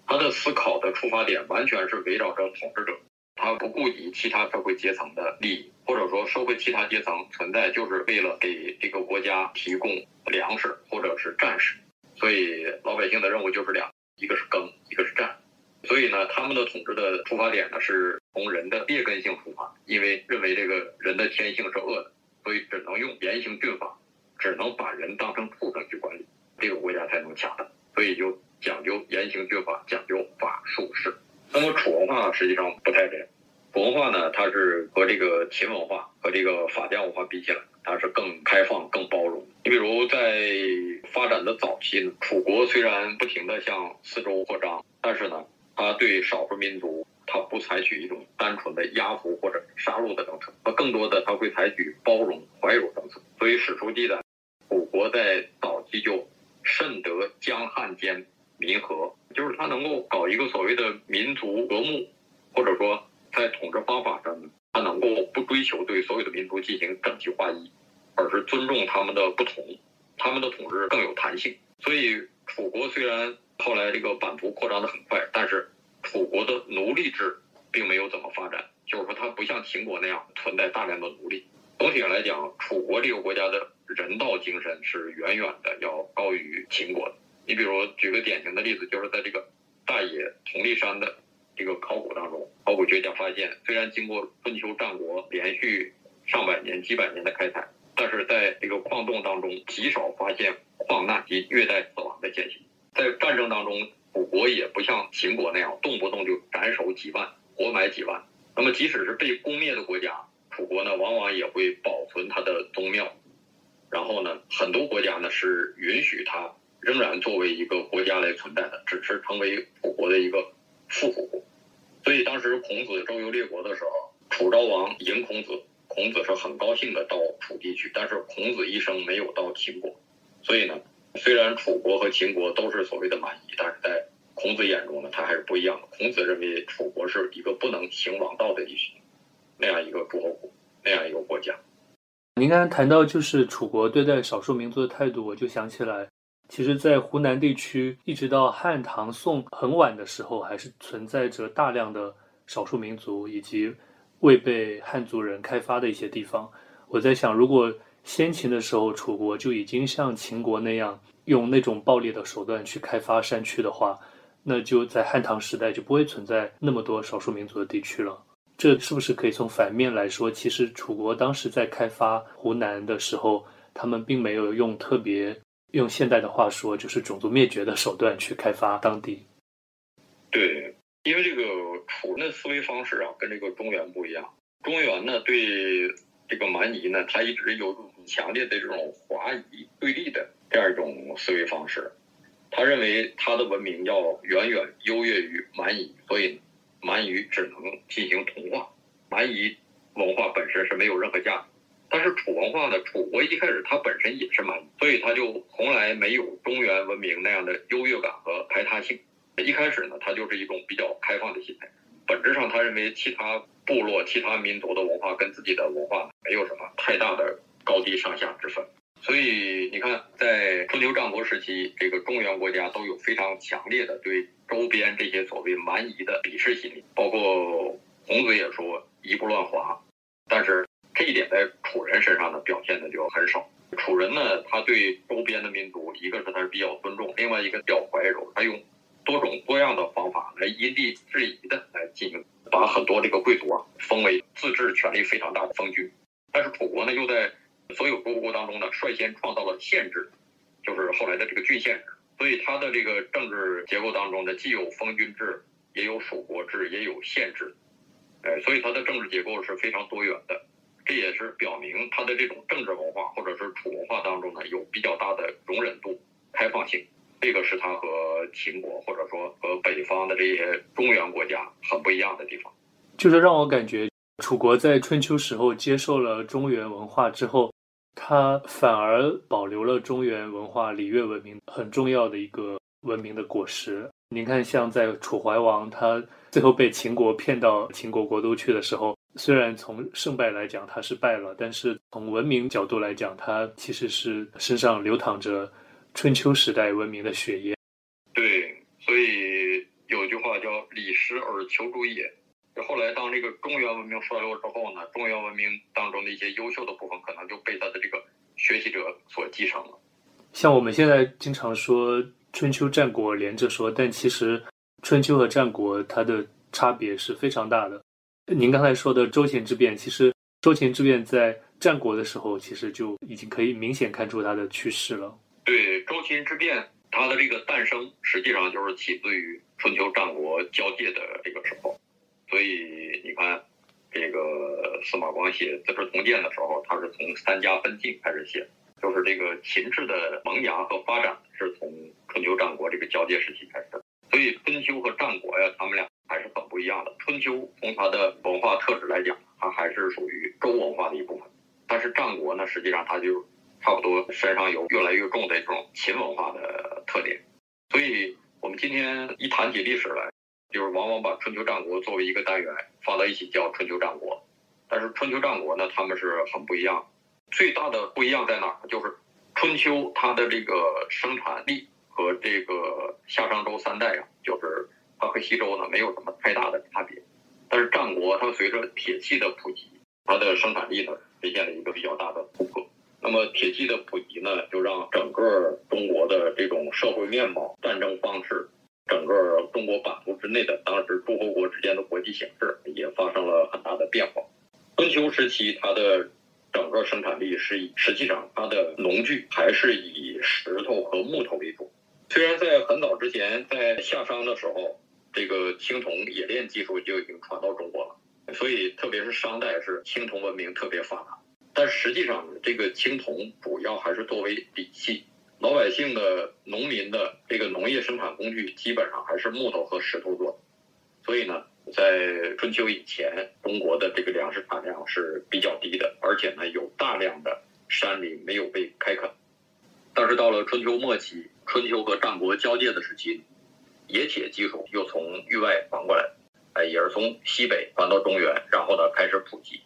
他的思考的出发点完全是围绕着统治者，他不顾及其他社会阶层的利益，或者说社会其他阶层存在就是为了给这个国家提供粮食或者是战士，所以老百姓的任务就是两，一个是耕，一个是战，所以呢，他们的统治的出发点呢是从人的劣根性出发，因为认为这个人的天性是恶的，所以只能用严刑峻法，只能把人当成畜生去管理。这个国家才能强大，所以就讲究严刑峻法，讲究法术式。那么楚文化实际上不太这样，文化呢，它是和这个秦文化和这个法家文化比起来，它是更开放、更包容。你比如在发展的早期呢，楚国虽然不停的向四周扩张，但是呢，它对少数民族，它不采取一种单纯的压服或者杀戮的政策，它更多的它会采取包容、怀柔政策。所以史书记载，楚国在早期就。甚得江汉间民和，就是他能够搞一个所谓的民族和睦，或者说在统治方法上，他能够不追求对所有的民族进行整齐划一，而是尊重他们的不同，他们的统治更有弹性。所以楚国虽然后来这个版图扩张的很快，但是楚国的奴隶制并没有怎么发展，就是说它不像秦国那样存在大量的奴隶。总体上来讲，楚国这个国家的。人道精神是远远的要高于秦国的，你比如举个典型的例子，就是在这个大冶铜立山的这个考古当中，考古学家发现，虽然经过春秋战国连续上百年、几百年的开采，但是在这个矿洞当中极少发现矿难及虐待死亡的现象。在战争当中，楚国也不像秦国那样动不动就斩首几万、活埋几万。那么，即使是被攻灭的国家，楚国呢，往往也会保存它的宗庙。然后呢，很多国家呢是允许它仍然作为一个国家来存在的，只是成为楚国的一个附属国。所以当时孔子周游列国的时候，楚昭王迎孔子，孔子是很高兴的到楚地去。但是孔子一生没有到秦国，所以呢，虽然楚国和秦国都是所谓的蛮夷，但是在孔子眼中呢，他还是不一样的。孔子认为楚国是一个不能行王道的地区，那样一个诸侯国，那样一个国家。您刚才谈到就是楚国对待少数民族的态度，我就想起来，其实，在湖南地区，一直到汉唐宋很晚的时候，还是存在着大量的少数民族以及未被汉族人开发的一些地方。我在想，如果先秦的时候楚国就已经像秦国那样用那种暴力的手段去开发山区的话，那就在汉唐时代就不会存在那么多少数民族的地区了。这是不是可以从反面来说？其实楚国当时在开发湖南的时候，他们并没有用特别用现代的话说，就是种族灭绝的手段去开发当地。对，因为这个楚人的思维方式啊，跟这个中原不一样。中原呢，对这个蛮夷呢，他一直有很强烈的这种华夷对立的这样一种思维方式。他认为他的文明要远远优越于蛮夷，所以。蛮夷只能进行同化，蛮夷文化本身是没有任何价值。但是楚文化呢？楚国一开始它本身也是蛮夷，所以它就从来没有中原文明那样的优越感和排他性。一开始呢，它就是一种比较开放的心态。本质上，他认为其他部落、其他民族的文化跟自己的文化没有什么太大的高低上下之分。所以你看，在春秋战国时期，这个中原国家都有非常强烈的对周边这些所谓蛮夷的鄙视心理，包括孔子也说“夷不乱华”，但是这一点在楚人身上呢表现的就很少。楚人呢，他对周边的民族，一个是他是比较尊重，另外一个比较怀柔，他用多种多样的方法来因地制宜的来进行，把很多这个贵族啊封为自治权力非常大的封君。但是楚国呢，又在所有诸侯国当中呢，率先创造了县制，就是后来的这个郡县制。所以他的这个政治结构当中呢，既有封君制，也有属国制，也有县制。哎，所以它的政治结构是非常多元的。这也是表明它的这种政治文化或者是楚文化当中呢，有比较大的容忍度、开放性。这个是它和秦国或者说和北方的这些中原国家很不一样的地方。就是让我感觉，楚国在春秋时候接受了中原文化之后。它反而保留了中原文化礼乐文明很重要的一个文明的果实。您看，像在楚怀王他最后被秦国骗到秦国国都去的时候，虽然从胜败来讲他是败了，但是从文明角度来讲，他其实是身上流淌着春秋时代文明的血液。对，所以有句话叫“礼失而求诸也”。后来，当这个中原文明衰落之后呢，中原文明当中的一些优秀的部分，可能就被他的这个学习者所继承了。像我们现在经常说春秋战国连着说，但其实春秋和战国它的差别是非常大的。您刚才说的周秦之变，其实周秦之变在战国的时候，其实就已经可以明显看出它的趋势了。对，周秦之变，它的这个诞生，实际上就是起自于春秋战国交界的这个时候。所以你看，这个司马光写《资治通鉴》的时候，他是从三家分晋开始写，就是这个秦制的萌芽和发展是从春秋战国这个交界时期开始的。所以春秋和战国呀，他们俩还是很不一样的。春秋从它的文化特质来讲，它还是属于周文化的一部分，但是战国呢，实际上它就差不多身上有越来越重的这种秦文化的特点。所以我们今天一谈起历史来。就是往往把春秋战国作为一个单元放到一起叫春秋战国，但是春秋战国呢，他们是很不一样。最大的不一样在哪儿？就是春秋它的这个生产力和这个夏商周三代啊，就是它和西周呢没有什么太大的差别。但是战国它随着铁器的普及，它的生产力呢实现了一个比较大的突破。那么铁器的普及呢，就让整个中国的这种社会面貌、战争方式，整个中国版图之内的当时诸侯国之间的国际形势也发生了很大的变化。春秋时期，它的整个生产力是以实际上它的农具还是以石头和木头为主。虽然在很早之前，在夏商的时候，这个青铜冶炼技术就已经传到中国了，所以特别是商代是青铜文明特别发达。但实际上，这个青铜主要还是作为礼器，老百姓的、农民的这个农业生产工具基本上还是木头和石头做的。所以呢，在春秋以前，中国的这个粮食产量是比较低的，而且呢，有大量的山林没有被开垦。但是到了春秋末期，春秋和战国交界的时期，冶铁技术又从域外传过来，哎，也是从西北传到中原，然后呢开始普及。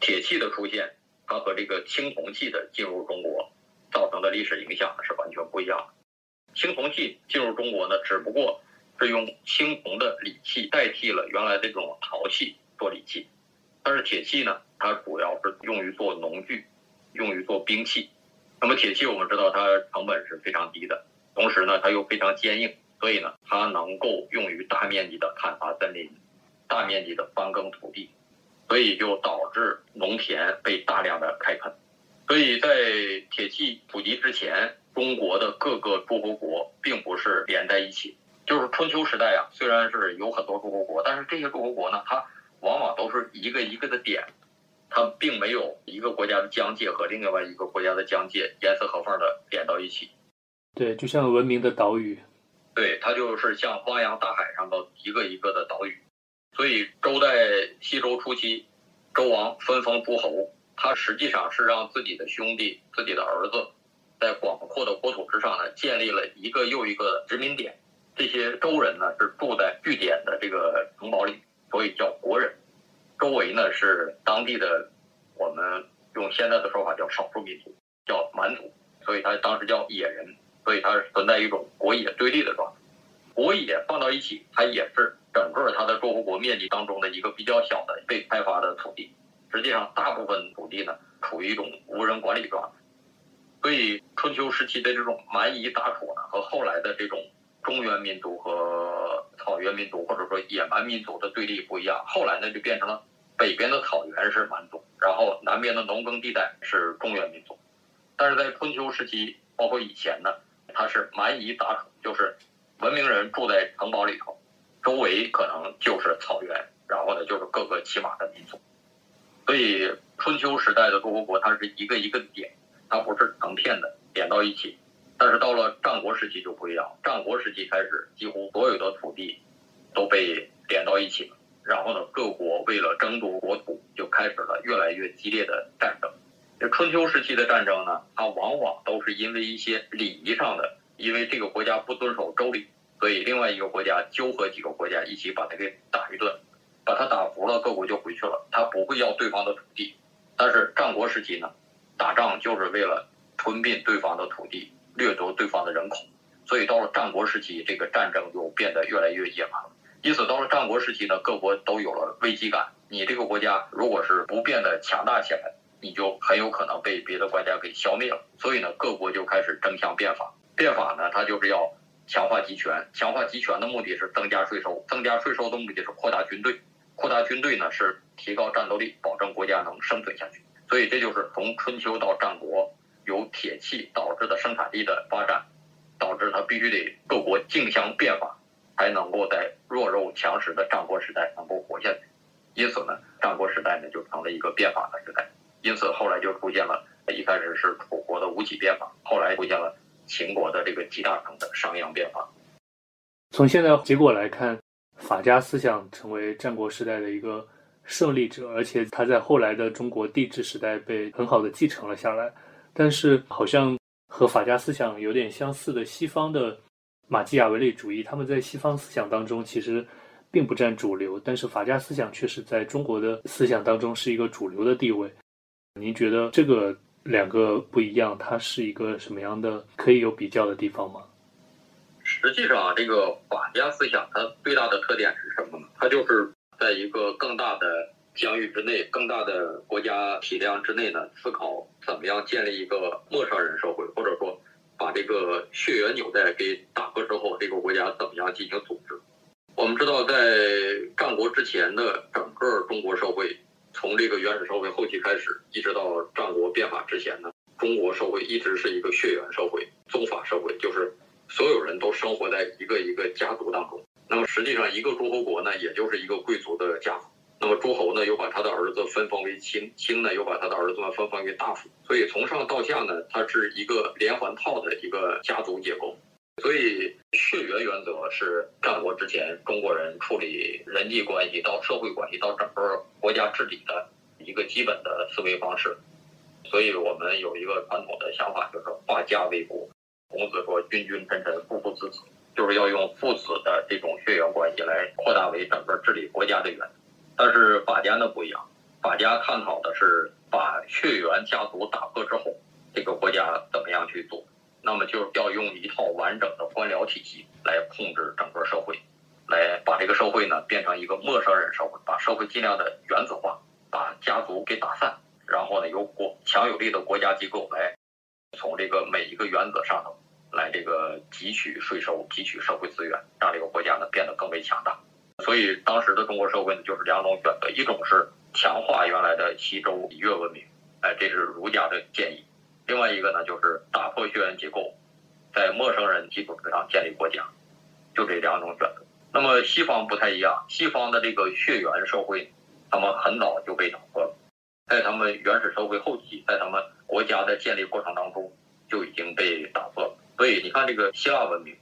铁器的出现，它和这个青铜器的进入中国造成的历史影响是完全不一样的。青铜器进入中国呢，只不过是用青铜的礼器代替了原来这种陶器做礼器，但是铁器呢，它主要是用于做农具，用于做兵器。那么铁器我们知道它成本是非常低的，同时呢它又非常坚硬，所以呢它能够用于大面积的砍伐森林，大面积的翻耕土地。所以就导致农田被大量的开垦，所以在铁器普及之前，中国的各个诸侯国并不是连在一起。就是春秋时代啊，虽然是有很多诸侯国，但是这些诸侯国呢，它往往都是一个一个的点，它并没有一个国家的疆界和另外一个国家的疆界严丝合缝的连到一起。对，就像文明的岛屿。对，它就是像汪洋大海上的一个一个的岛屿。所以，周代西周初期，周王分封诸侯，他实际上是让自己的兄弟、自己的儿子，在广阔的国土之上呢，建立了一个又一个殖民点。这些周人呢，是住在据点的这个城堡里，所以叫国人。周围呢是当地的，我们用现在的说法叫少数民族，叫蛮族。所以他当时叫野人，所以它存在一种国野对立的状态。国野放到一起，它也是整个它的诸侯国面积当中的一个比较小的被开发的土地。实际上，大部分土地呢处于一种无人管理状态。所以，春秋时期的这种蛮夷大楚呢，和后来的这种中原民族和草原民族或者说野蛮民族的对立不一样。后来呢，就变成了北边的草原是蛮族，然后南边的农耕地带是中原民族。但是在春秋时期，包括以前呢，它是蛮夷大楚，就是。文明人住在城堡里头，周围可能就是草原，然后呢就是各个骑马的民族。所以春秋时代的诸侯国，它是一个一个点，它不是成片的点到一起。但是到了战国时期就不一样，战国时期开始，几乎所有的土地都被连到一起了。然后呢，各国为了争夺国土，就开始了越来越激烈的战争。这春秋时期的战争呢，它往往都是因为一些礼仪上的。因为这个国家不遵守周礼，所以另外一个国家纠合几个国家一起把它给打一顿，把他打服了，各国就回去了。他不会要对方的土地。但是战国时期呢，打仗就是为了吞并对方的土地，掠夺对方的人口。所以到了战国时期，这个战争就变得越来越野蛮了。因此到了战国时期呢，各国都有了危机感。你这个国家如果是不变得强大起来，你就很有可能被别的国家给消灭了。所以呢，各国就开始争相变法。变法呢，它就是要强化集权。强化集权的目的是增加税收，增加税收的目的是扩大军队。扩大军队呢是提高战斗力，保证国家能生存下去。所以这就是从春秋到战国，由铁器导致的生产力的发展，导致它必须得各国竞相变法，才能够在弱肉强食的战国时代能够活下去。因此呢，战国时代呢就成了一个变法的时代。因此后来就出现了，一开始是楚国的吴起变法，后来出现了。秦国的这个极大成的商鞅变法，从现在结果来看，法家思想成为战国时代的一个胜利者，而且他在后来的中国帝制时代被很好的继承了下来。但是，好像和法家思想有点相似的西方的马基雅维利主义，他们在西方思想当中其实并不占主流，但是法家思想却是在中国的思想当中是一个主流的地位。您觉得这个？两个不一样，它是一个什么样的可以有比较的地方吗？实际上，这个法家思想它最大的特点是什么呢？它就是在一个更大的疆域之内、更大的国家体量之内呢，思考怎么样建立一个陌生人社会，或者说把这个血缘纽带给打破之后，这个国家怎么样进行组织？我们知道，在战国之前的整个中国社会，从这个原始社会后期开始，一直到战国变法之前呢，中国社会一直是一个血缘社会、宗法社会，就是所有人都生活在一个一个家族当中。那么实际上，一个诸侯国呢，也就是一个贵族的家族。那么诸侯呢，又把他的儿子分封为卿，卿呢又把他的儿子们分封为大夫。所以从上到下呢，它是一个连环套的一个家族结构。所以血缘原则是战国之前中国人处理人际关系到社会关系到整个国家治理的一个基本的思维方式。所以我们有一个传统的想法，就是化家为国。孔子说：“君君臣臣，父父子子。”就是要用父子的这种血缘关系来扩大为整个治理国家的原则，但是法家呢不一样，法家探讨的是把血缘家族打破之后，这个国家怎么样去做？那么就要用一套完整的官僚体系来控制整个社会，来把这个社会呢变成一个陌生人社会，把社会尽量的原子化，把家族给打散，然后呢由国强有力的国家机构来从这个每一个原则上头。来这个汲取税收，汲取社会资源，让这个国家呢变得更为强大。所以当时的中国社会呢，就是两种选择：一种是强化原来的西周礼乐文明，哎，这是儒家的建议；另外一个呢，就是打破血缘结构，在陌生人基础之上建立国家。就这两种选择。那么西方不太一样，西方的这个血缘社会，他们很早就被打破了，在他们原始社会后期，在他们国家的建立过程当中就已经被打破了。所以你看，这个希腊文明，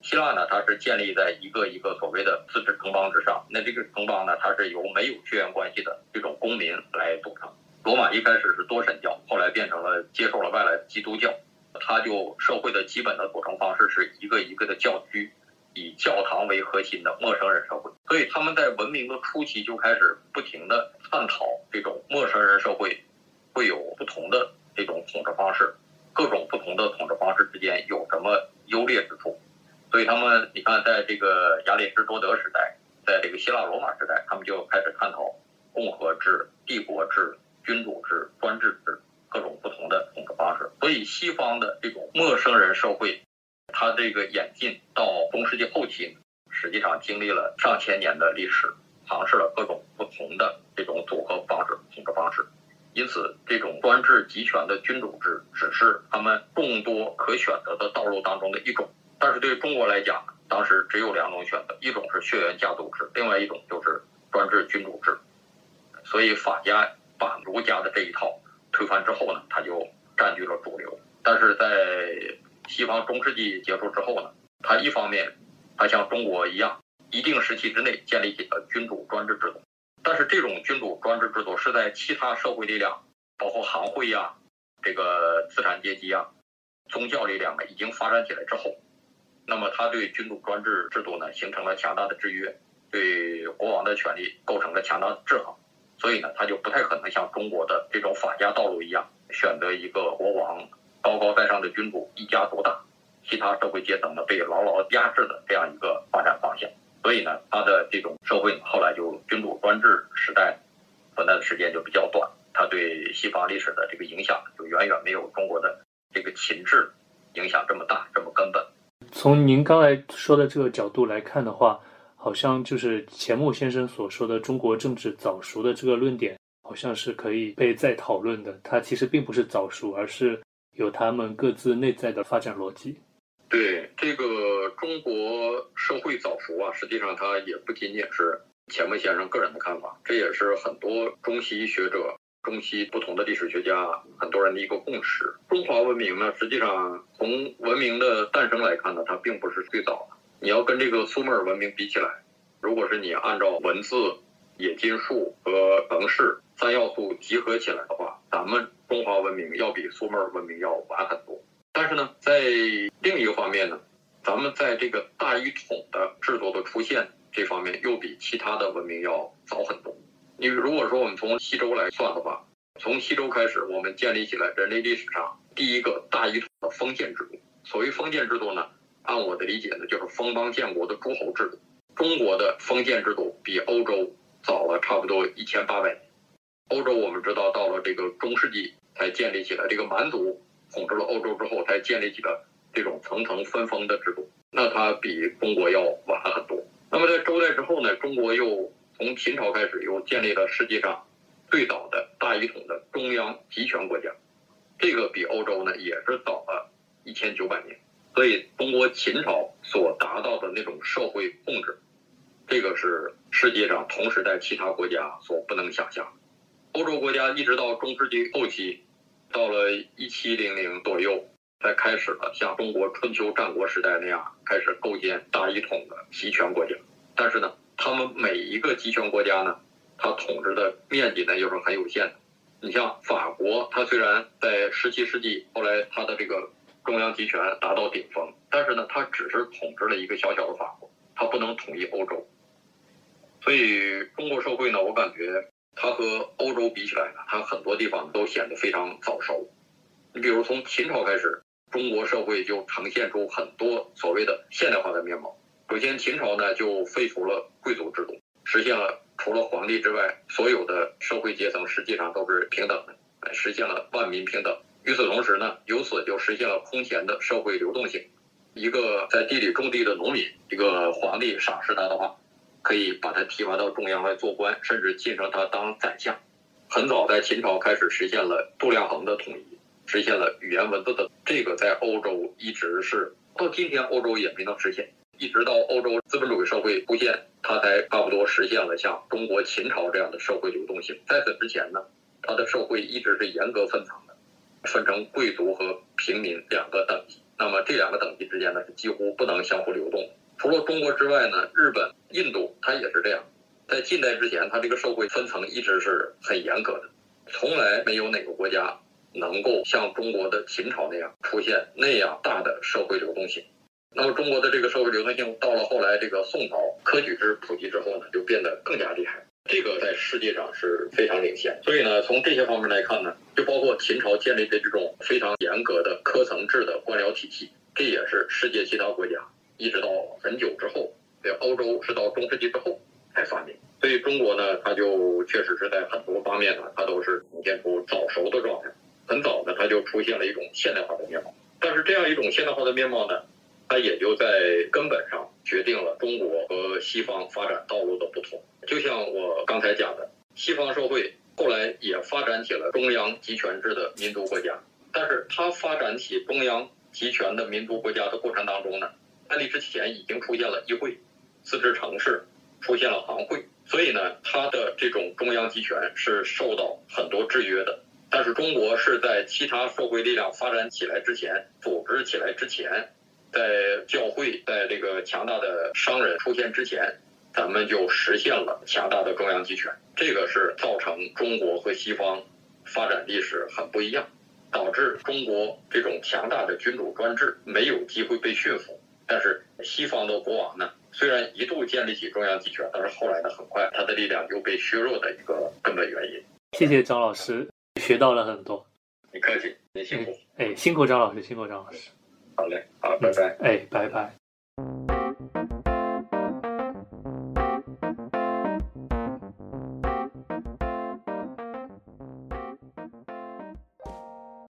希腊呢，它是建立在一个一个所谓的自治城邦之上。那这个城邦呢，它是由没有血缘关系的这种公民来组成。罗马一开始是多神教，后来变成了接受了外来的基督教。它就社会的基本的组成方式是一个一个的教区，以教堂为核心的陌生人社会。所以他们在文明的初期就开始不停的探讨这种陌生人社会会有不同的这种统治方式。各种不同的统治方式之间有什么优劣之处？所以他们，你看，在这个亚里士多德时代，在这个希腊罗马时代，他们就开始探讨共和制、帝国制、君主制、专制制各种不同的统治方式。所以，西方的这种陌生人社会，它这个演进到中世纪后期，实际上经历了上千年的历史，尝试了各种不同的这种组合方式、统治方式。因此，这种专制集权的君主制只是他们众多可选择的道路当中的一种。但是对中国来讲，当时只有两种选择：一种是血缘家族制，另外一种就是专制君主制。所以法家把儒家的这一套推翻之后呢，他就占据了主流。但是在西方中世纪结束之后呢，他一方面，他像中国一样，一定时期之内建立起了君主专制制度。但是这种君主专制制度是在其他社会力量，包括行会呀、这个资产阶级啊、宗教力量啊已经发展起来之后，那么他对君主专制制度呢形成了强大的制约，对国王的权利构成了强大的制衡，所以呢，他就不太可能像中国的这种法家道路一样，选择一个国王高高在上的君主一家独大，其他社会阶层呢被牢牢压制的这样一个发展方向。所以呢，它的这种社会后来就君主专制时代存在的时间就比较短，它对西方历史的这个影响就远远没有中国的这个秦制影响这么大这么根本。从您刚才说的这个角度来看的话，好像就是钱穆先生所说的中国政治早熟的这个论点，好像是可以被再讨论的。它其实并不是早熟，而是有他们各自内在的发展逻辑。对这个中国社会早熟啊，实际上它也不仅仅是钱穆先生个人的看法，这也是很多中西学者、中西不同的历史学家很多人的一个共识。中华文明呢，实际上从文明的诞生来看呢，它并不是最早的。你要跟这个苏美尔文明比起来，如果是你按照文字、冶金术和城市三要素集合起来的话，咱们中华文明要比苏美尔文明要晚很多。但是呢，在另一个方面呢，咱们在这个大一统的制度的出现这方面，又比其他的文明要早很多。你如果说我们从西周来算的话，从西周开始，我们建立起来人类历史上第一个大一统的封建制度。所谓封建制度呢，按我的理解呢，就是封邦建国的诸侯制度。中国的封建制度比欧洲早了差不多一千八百年。欧洲我们知道，到了这个中世纪才建立起来，这个蛮族统治了欧洲之后，才建立起了这种层层分封的制度。那它比中国要晚了很多。那么在周代之后呢，中国又从秦朝开始又建立了世界上最早的大一统的中央集权国家，这个比欧洲呢也是早了一千九百年。所以中国秦朝所达到的那种社会控制，这个是世界上同时代其他国家所不能想象。欧洲国家一直到中世纪后期，到了一七零零左右。才开始了像中国春秋战国时代那样开始构建大一统的集权国家，但是呢，他们每一个集权国家呢，它统治的面积呢又是很有限的。你像法国，它虽然在十七世纪后来它的这个中央集权达到顶峰，但是呢，他只是统治了一个小小的法国，他不能统一欧洲。所以中国社会呢，我感觉它和欧洲比起来呢，它很多地方都显得非常早熟。你比如从秦朝开始。中国社会就呈现出很多所谓的现代化的面貌。首先，秦朝呢就废除了贵族制度，实现了除了皇帝之外，所有的社会阶层实际上都是平等的，实现了万民平等。与此同时呢，由此就实现了空前的社会流动性。一个在地里种地的农民，一个皇帝赏识他的话，可以把他提拔到中央来做官，甚至晋升他当宰相。很早在秦朝开始实现了度量衡的统一。实现了语言文字的这个，在欧洲一直是到今天，欧洲也没能实现。一直到欧洲资本主义社会出现，它才差不多实现了像中国秦朝这样的社会流动性。在此之前呢，它的社会一直是严格分层，分成贵族和平民两个等级。那么这两个等级之间呢，是几乎不能相互流动。除了中国之外呢，日本、印度它也是这样。在近代之前，它这个社会分层一直是很严格的，从来没有哪个国家。能够像中国的秦朝那样出现那样大的社会流动性，那么中国的这个社会流动性到了后来这个宋朝科举制普及之后呢，就变得更加厉害，这个在世界上是非常领先。所以呢，从这些方面来看呢，就包括秦朝建立的这种非常严格的科层制的官僚体系，这也是世界其他国家一直到很久之后，对欧洲是到中世纪之后才发明。所以中国呢，它就确实是在很多方面呢，它都是呈现出早熟的状态。很早呢，它就出现了一种现代化的面貌。但是这样一种现代化的面貌呢，它也就在根本上决定了中国和西方发展道路的不同。就像我刚才讲的，西方社会后来也发展起了中央集权制的民族国家，但是它发展起中央集权的民族国家的过程当中呢，在那之前已经出现了议会、自治城市，出现了行会，所以呢，它的这种中央集权是受到很多制约的。但是中国是在其他社会力量发展起来之前，组织起来之前，在教会在这个强大的商人出现之前，咱们就实现了强大的中央集权。这个是造成中国和西方发展历史很不一样，导致中国这种强大的君主专制没有机会被驯服。但是西方的国王呢，虽然一度建立起中央集权，但是后来呢，很快他的力量又被削弱的一个根本原因。谢谢张老师。学到了很多，你客气，你辛苦，哎，辛苦张老师，辛苦张老师，好嘞，好，拜拜，哎，拜拜。